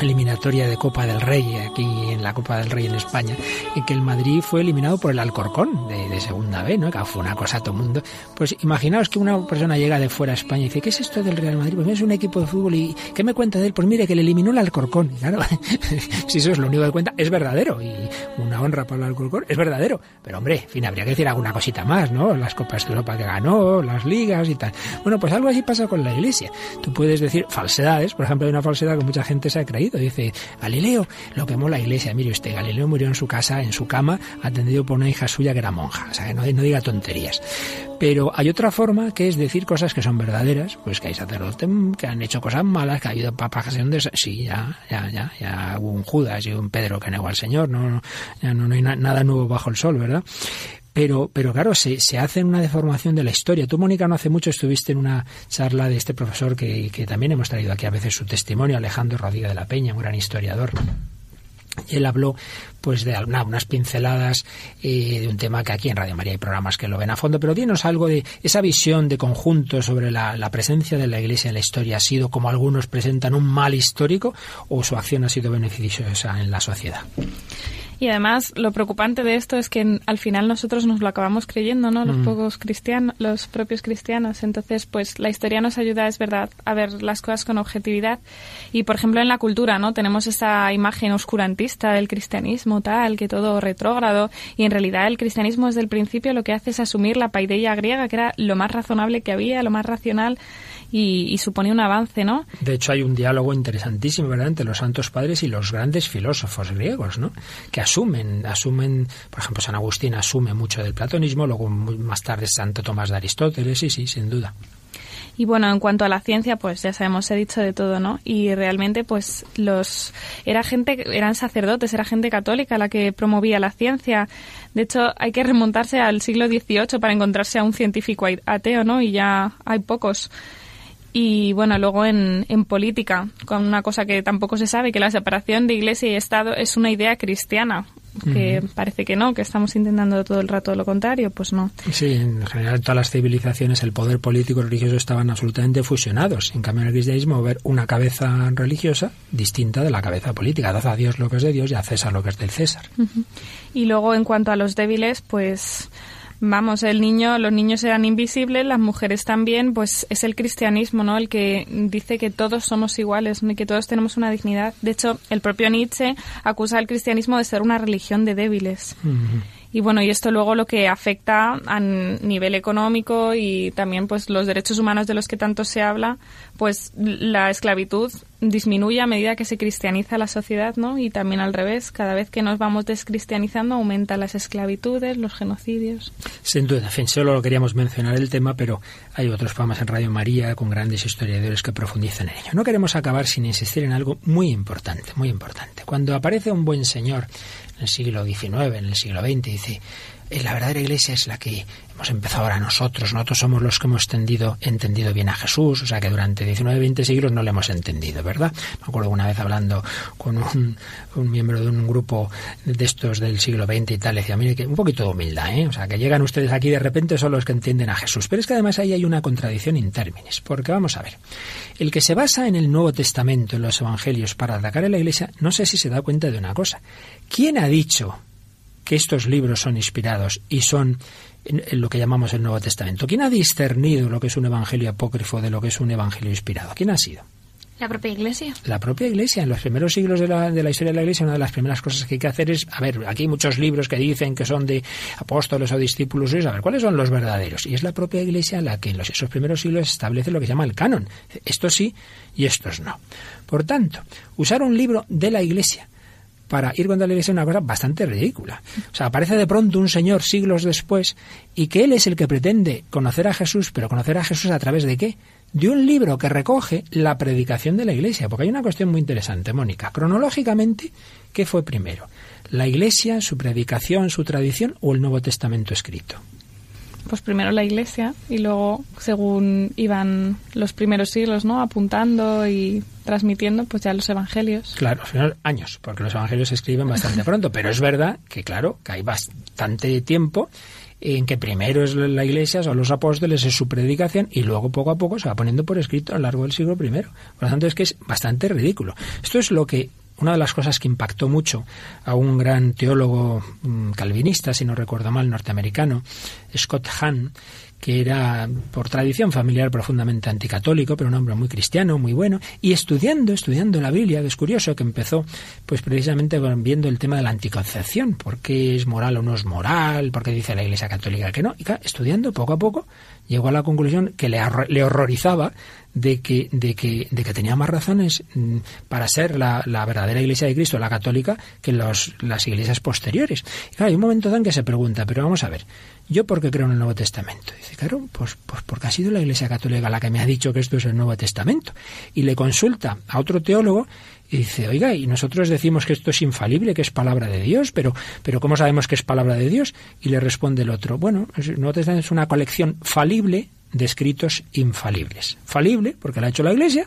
eliminatoria de Copa del Rey aquí en la Copa del Rey en España y que el Madrid fue eliminado por el Alcorcón de, segunda vez, ¿no? Que fue una cosa a todo mundo. Pues imaginaos que una persona llega de fuera a España y dice, ¿qué es esto del Real Madrid? Pues es un equipo de fútbol y ¿qué me cuenta de él? Pues mire que le eliminó el Alcorcón. Y claro, si eso es lo único que cuenta, es verdadero y una honra para el Alcorcón, es verdadero. Pero hombre, en fin, habría que decir alguna cosita más, ¿no? Las Copas de Europa que ganó, las ligas y tal. Bueno, pues algo así pasa con la Iglesia. Tú puedes decir falsedades, por ejemplo, hay una falsedad que mucha gente se ha creído Dice, Galileo lo quemó la iglesia. Mire usted, Galileo murió en su casa, en su cama, atendido por una hija suya que era monja. O sea, que no, diga tonterías. Pero hay otra forma que es decir cosas que son verdaderas, pues que hay sacerdotes que han hecho cosas malas, que ha habido papas de... Sí, ya, ya, ya, ya hubo un Judas y un Pedro que negó al Señor, no, ya no, hay nada nuevo bajo el sol, ¿verdad? Pero, pero claro, se, se hace una deformación de la historia. Tú, Mónica, no hace mucho estuviste en una charla de este profesor que, que también hemos traído aquí a veces su testimonio, Alejandro Rodríguez de la Peña, un gran historiador. Y él habló pues de unas pinceladas eh, de un tema que aquí en Radio María hay programas que lo ven a fondo, pero dinos algo de esa visión de conjunto sobre la, la, presencia de la Iglesia en la historia. ¿Ha sido, como algunos presentan, un mal histórico o su acción ha sido beneficiosa en la sociedad? Y además, lo preocupante de esto es que al final nosotros nos lo acabamos creyendo, ¿no? Los mm. pocos cristianos, los propios cristianos. Entonces, pues la historia nos ayuda, es verdad, a ver las cosas con objetividad. Y, por ejemplo, en la cultura, ¿no? Tenemos esta imagen oscurantista del cristianismo, tal, que todo retrógrado. Y en realidad el cristianismo desde el principio lo que hace es asumir la paideia griega, que era lo más razonable que había, lo más racional y, supone un avance, ¿no? De hecho, hay un diálogo interesantísimo, ¿verdad?, entre los santos padres y los grandes filósofos griegos, ¿no? Que asumen, asumen, por ejemplo, San Agustín asume mucho del platonismo, luego más tarde Santo Tomás de Aristóteles, sí, sí, sin duda. Y bueno, en cuanto a la ciencia, pues ya sabemos, he dicho de todo, ¿no? Y realmente, pues los era gente, eran sacerdotes, era gente católica la que promovía la ciencia. De hecho, hay que remontarse al siglo XVIII para encontrarse a un científico ateo, ¿no? Y ya hay pocos. Y bueno, luego en, en política, con una cosa que tampoco se sabe, que la separación de Iglesia y Estado es una idea cristiana que parece que no, que estamos intentando todo el rato lo contrario, pues no. Sí, en general todas las civilizaciones el poder político y religioso estaban absolutamente fusionados. En cambio en el cristianismo ver una cabeza religiosa distinta de la cabeza política. Dad a Dios lo que es de Dios y a César lo que es del César. Y luego en cuanto a los débiles, pues Vamos, el niño, los niños eran invisibles, las mujeres también, pues es el cristianismo, ¿no? El que dice que todos somos iguales, que todos tenemos una dignidad. De hecho, el propio Nietzsche acusa al cristianismo de ser una religión de débiles. Y bueno, y esto luego lo que afecta a nivel económico y también pues los derechos humanos de los que tanto se habla, pues la esclavitud disminuye a medida que se cristianiza la sociedad, ¿no? Y también al revés, cada vez que nos vamos descristianizando aumentan las esclavitudes, los genocidios. Sin duda, solo lo queríamos mencionar el tema, pero hay otros programas en Radio María con grandes historiadores que profundizan en ello. No queremos acabar sin insistir en algo muy importante, muy importante. Cuando aparece un buen señor el siglo XIX, en el siglo XX, dice, la verdadera iglesia es la que hemos empezado ahora nosotros. Nosotros somos los que hemos entendido, entendido bien a Jesús. O sea que durante 19, 20 siglos no le hemos entendido, ¿verdad? Me acuerdo una vez hablando con un, miembro de un grupo de estos del siglo XX y tal, decía, mire, que un poquito de humildad, ¿eh? O sea, que llegan ustedes aquí de repente son los que entienden a Jesús. Pero es que además ahí hay una contradicción en términos. Porque vamos a ver, el que se basa en el Nuevo Testamento, en los Evangelios, para atacar a la iglesia, no sé si se da cuenta de una cosa. ¿Quién ha dicho que estos libros son inspirados y son en, lo que llamamos el Nuevo Testamento? ¿Quién ha discernido lo que es un evangelio apócrifo de lo que es un evangelio inspirado? ¿Quién ha sido? La propia Iglesia. La propia Iglesia. En los primeros siglos de la, de la, historia de la Iglesia, una de las primeras cosas que hay que hacer es, a ver, aquí hay muchos libros que dicen que son de apóstoles o discípulos, a ver, ¿cuáles son los verdaderos? Y es la propia Iglesia la que en los, esos primeros siglos establece lo que se llama el canon. Estos sí y estos no. Por tanto, usar un libro de la Iglesia para ir contra la iglesia es una cosa bastante ridícula. O sea, aparece de pronto un señor siglos después y que él es el que pretende conocer a Jesús, pero conocer a Jesús a través de qué? De un libro que recoge la predicación de la iglesia. Porque hay una cuestión muy interesante, Mónica. Cronológicamente, ¿qué fue primero? ¿La iglesia, su predicación, su tradición o el Nuevo Testamento escrito? Pues primero la iglesia y luego según iban los primeros siglos, ¿no? apuntando y transmitiendo pues ya los evangelios. Claro, al final años, porque los evangelios se escriben bastante pronto, pero es verdad que claro, que hay bastante tiempo en que primero es la iglesia, son los apóstoles, es su predicación y luego poco a poco se va poniendo por escrito a lo largo del siglo I. Por lo tanto, es que es bastante ridículo. Esto es lo que una de las cosas que impactó mucho a un gran teólogo mm, calvinista, si no recuerdo mal, norteamericano, Scott Hahn, que era por tradición familiar profundamente anticatólico, pero un hombre muy cristiano, muy bueno, y estudiando, estudiando la Biblia, es curioso que empezó pues precisamente viendo el tema de la anticoncepción, por qué es moral o no es moral, por qué dice la Iglesia Católica que no, y estudiando poco a poco llegó a la conclusión que le, le horrorizaba de que, de que, de que tenía más razones mm, para ser la, la, verdadera Iglesia de Cristo, la católica, que los, las iglesias posteriores. Y claro, hay un momento en que se pregunta, pero vamos a ver, ¿yo por qué creo en el Nuevo Testamento? Dice, claro, pues, pues porque ha sido la Iglesia Católica la que me ha dicho que esto es el Nuevo Testamento. Y le consulta a otro teólogo y dice, oiga, y nosotros decimos que esto es infalible, que es palabra de Dios, pero, pero ¿cómo sabemos que es palabra de Dios? Y le responde el otro, bueno, el Nuevo Testamento es una colección falible de escritos infalibles. Falible, porque lo ha hecho la Iglesia,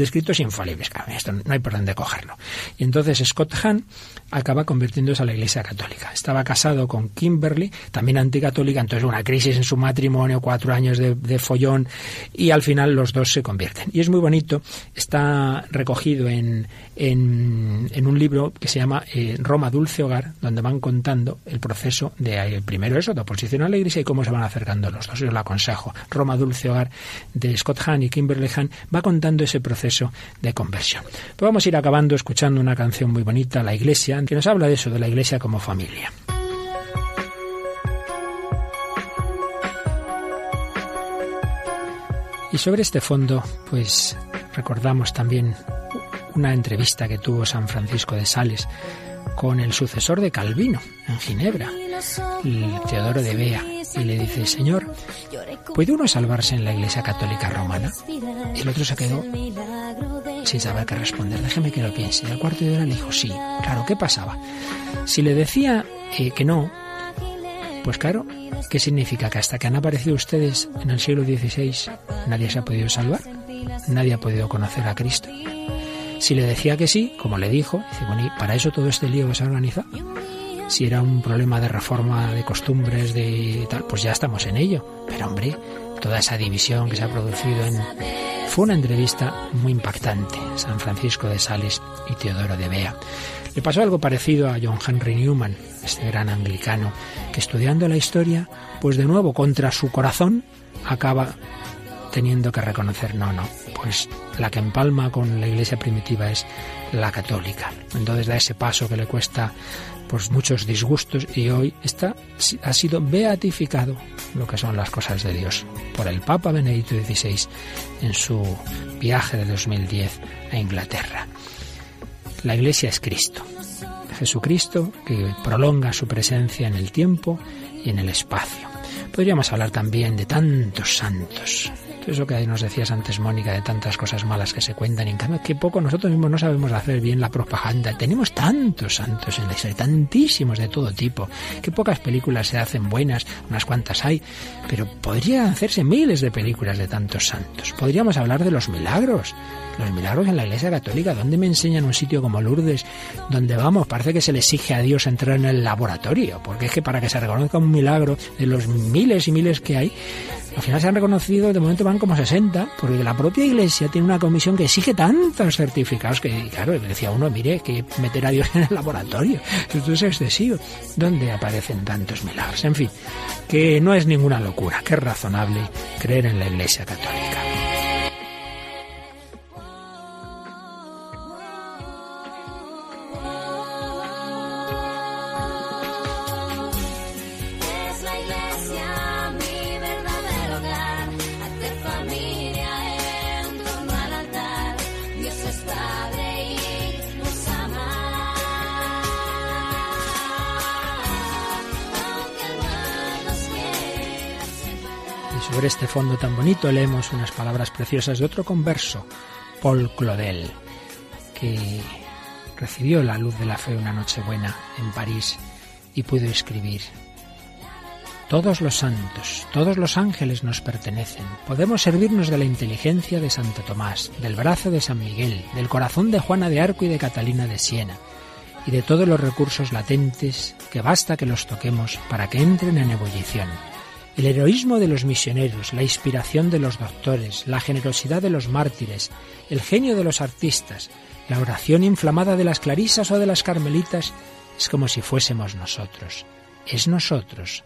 de escritos infalibles. Esto no hay por dónde cogerlo. Y entonces Scott Hahn acaba convirtiéndose a la Iglesia Católica. Estaba casado con Kimberly, también anticatólica, entonces una crisis en su matrimonio, cuatro años de, follón, y al final los dos se convierten. Y es muy bonito, está recogido en, en, un libro que se llama eh, Roma Dulce Hogar, donde van contando el proceso de eh, primero eso, de oposición a la Iglesia y cómo se van acercando los dos. Yo lo aconsejo. Roma Dulce Hogar de Scott Hahn y Kimberly Hahn va contando ese proceso de conversión. Pues vamos a ir acabando escuchando una canción muy bonita, La Iglesia, que nos habla de eso, de la Iglesia como familia. Y sobre este fondo, pues recordamos también una entrevista que tuvo San Francisco de Sales con el sucesor de Calvino en Ginebra, Teodoro de Bea, y le dice, Señor, ¿puede uno salvarse en la Iglesia Católica Romana? El otro se quedó sin saber qué responder. Déjeme que lo piense. Y al cuarto de hora le dijo, sí. Claro, ¿qué pasaba? Si le decía eh, que no, pues claro, ¿qué significa? Que hasta que han aparecido ustedes en el siglo XVI nadie se ha podido salvar, nadie ha podido conocer a Cristo. Si le decía que sí, como le dijo, dice, bueno, ¿y para eso todo este lío se ha organizado? Si era un problema de reforma de costumbres, de tal, pues ya estamos en ello. Pero hombre, toda esa división que se ha producido en... Fue una entrevista muy impactante, San Francisco de Sales y Teodoro de Bea. Le pasó algo parecido a John Henry Newman, este gran anglicano, que estudiando la historia, pues de nuevo contra su corazón, acaba teniendo que reconocer, no, no, pues la que empalma con la iglesia primitiva es la católica. Entonces da ese paso que le cuesta pues muchos disgustos y hoy está, ha sido beatificado lo que son las cosas de Dios por el Papa Benedicto XVI en su viaje de 2010 a Inglaterra. La iglesia es Cristo. Jesucristo que prolonga su presencia en el tiempo y en el espacio. Podríamos hablar también de tantos santos, eso que nos decías antes, Mónica, de tantas cosas malas que se cuentan, en cambio, que poco nosotros mismos no sabemos hacer bien la propaganda. Tenemos tantos santos en la historia, tantísimos de todo tipo, que pocas películas se hacen buenas, unas cuantas hay, pero podrían hacerse miles de películas de tantos santos. Podríamos hablar de los milagros, los milagros en la Iglesia Católica. ¿Dónde me enseñan un sitio como Lourdes, donde vamos, parece que se le exige a Dios entrar en el laboratorio? Porque es que para que se reconozca un milagro de los miles y miles que hay, al final se han reconocido, de momento van como 60, porque la propia Iglesia tiene una comisión que exige tantos certificados que, claro, decía uno, mire, que meter a Dios en el laboratorio, esto es excesivo. ¿Dónde aparecen tantos milagros? En fin, que no es ninguna locura, que es razonable creer en la Iglesia Católica. Este fondo tan bonito leemos unas palabras preciosas de otro converso, Paul Claudel, que recibió la luz de la fe una noche buena en París y pudo escribir todos los santos, todos los ángeles nos pertenecen. Podemos servirnos de la inteligencia de Santo Tomás, del brazo de San Miguel, del corazón de Juana de Arco y de Catalina de Siena, y de todos los recursos latentes que basta que los toquemos para que entren en ebullición. El heroísmo de los misioneros, la inspiración de los doctores, la generosidad de los mártires, el genio de los artistas, la oración inflamada de las clarisas o de las carmelitas, es como si fuésemos nosotros. Es nosotros,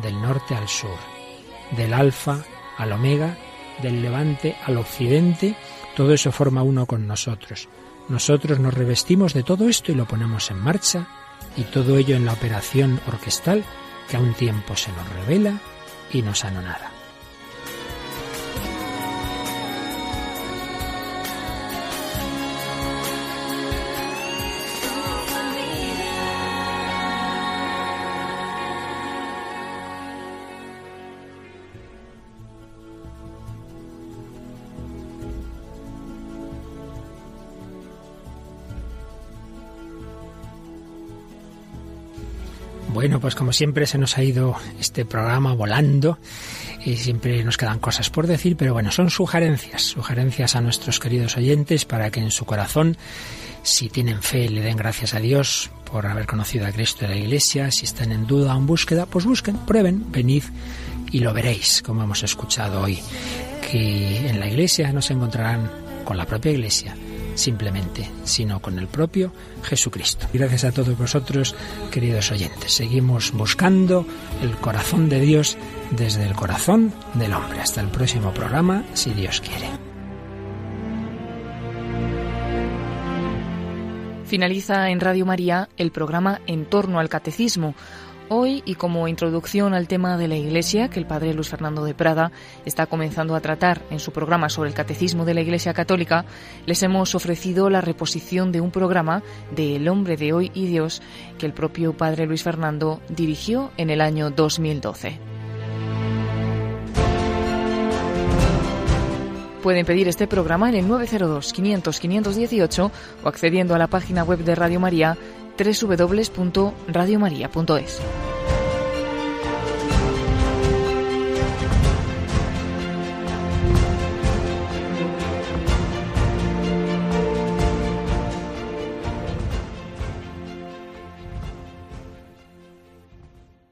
del norte al sur, del alfa al omega, del levante al occidente, todo eso forma uno con nosotros. Nosotros nos revestimos de todo esto y lo ponemos en marcha, y todo ello en la operación orquestal que a un tiempo se nos revela y no sano Bueno, pues como siempre se nos ha ido este programa volando y siempre nos quedan cosas por decir, pero bueno, son sugerencias, sugerencias a nuestros queridos oyentes para que en su corazón, si tienen fe, le den gracias a Dios por haber conocido a Cristo en la Iglesia, si están en duda o en búsqueda, pues busquen, prueben, venid y lo veréis, como hemos escuchado hoy, que en la Iglesia no se encontrarán con la propia Iglesia, simplemente, sino con el propio Jesucristo. Gracias a todos vosotros, queridos oyentes. Seguimos buscando el corazón de Dios desde el corazón del hombre. Hasta el próximo programa, si Dios quiere. Finaliza en Radio María el programa En torno al Catecismo Hoy, y como introducción al tema de la Iglesia, que el padre Luis Fernando de Prada está comenzando a tratar en su programa sobre el Catecismo de la Iglesia Católica, les hemos ofrecido la reposición de un programa de El hombre de hoy y Dios que el propio padre Luis Fernando dirigió en el año 2012. Pueden pedir este programa en el 902 500 518 o accediendo a la página web de Radio María www.radiomaria.es.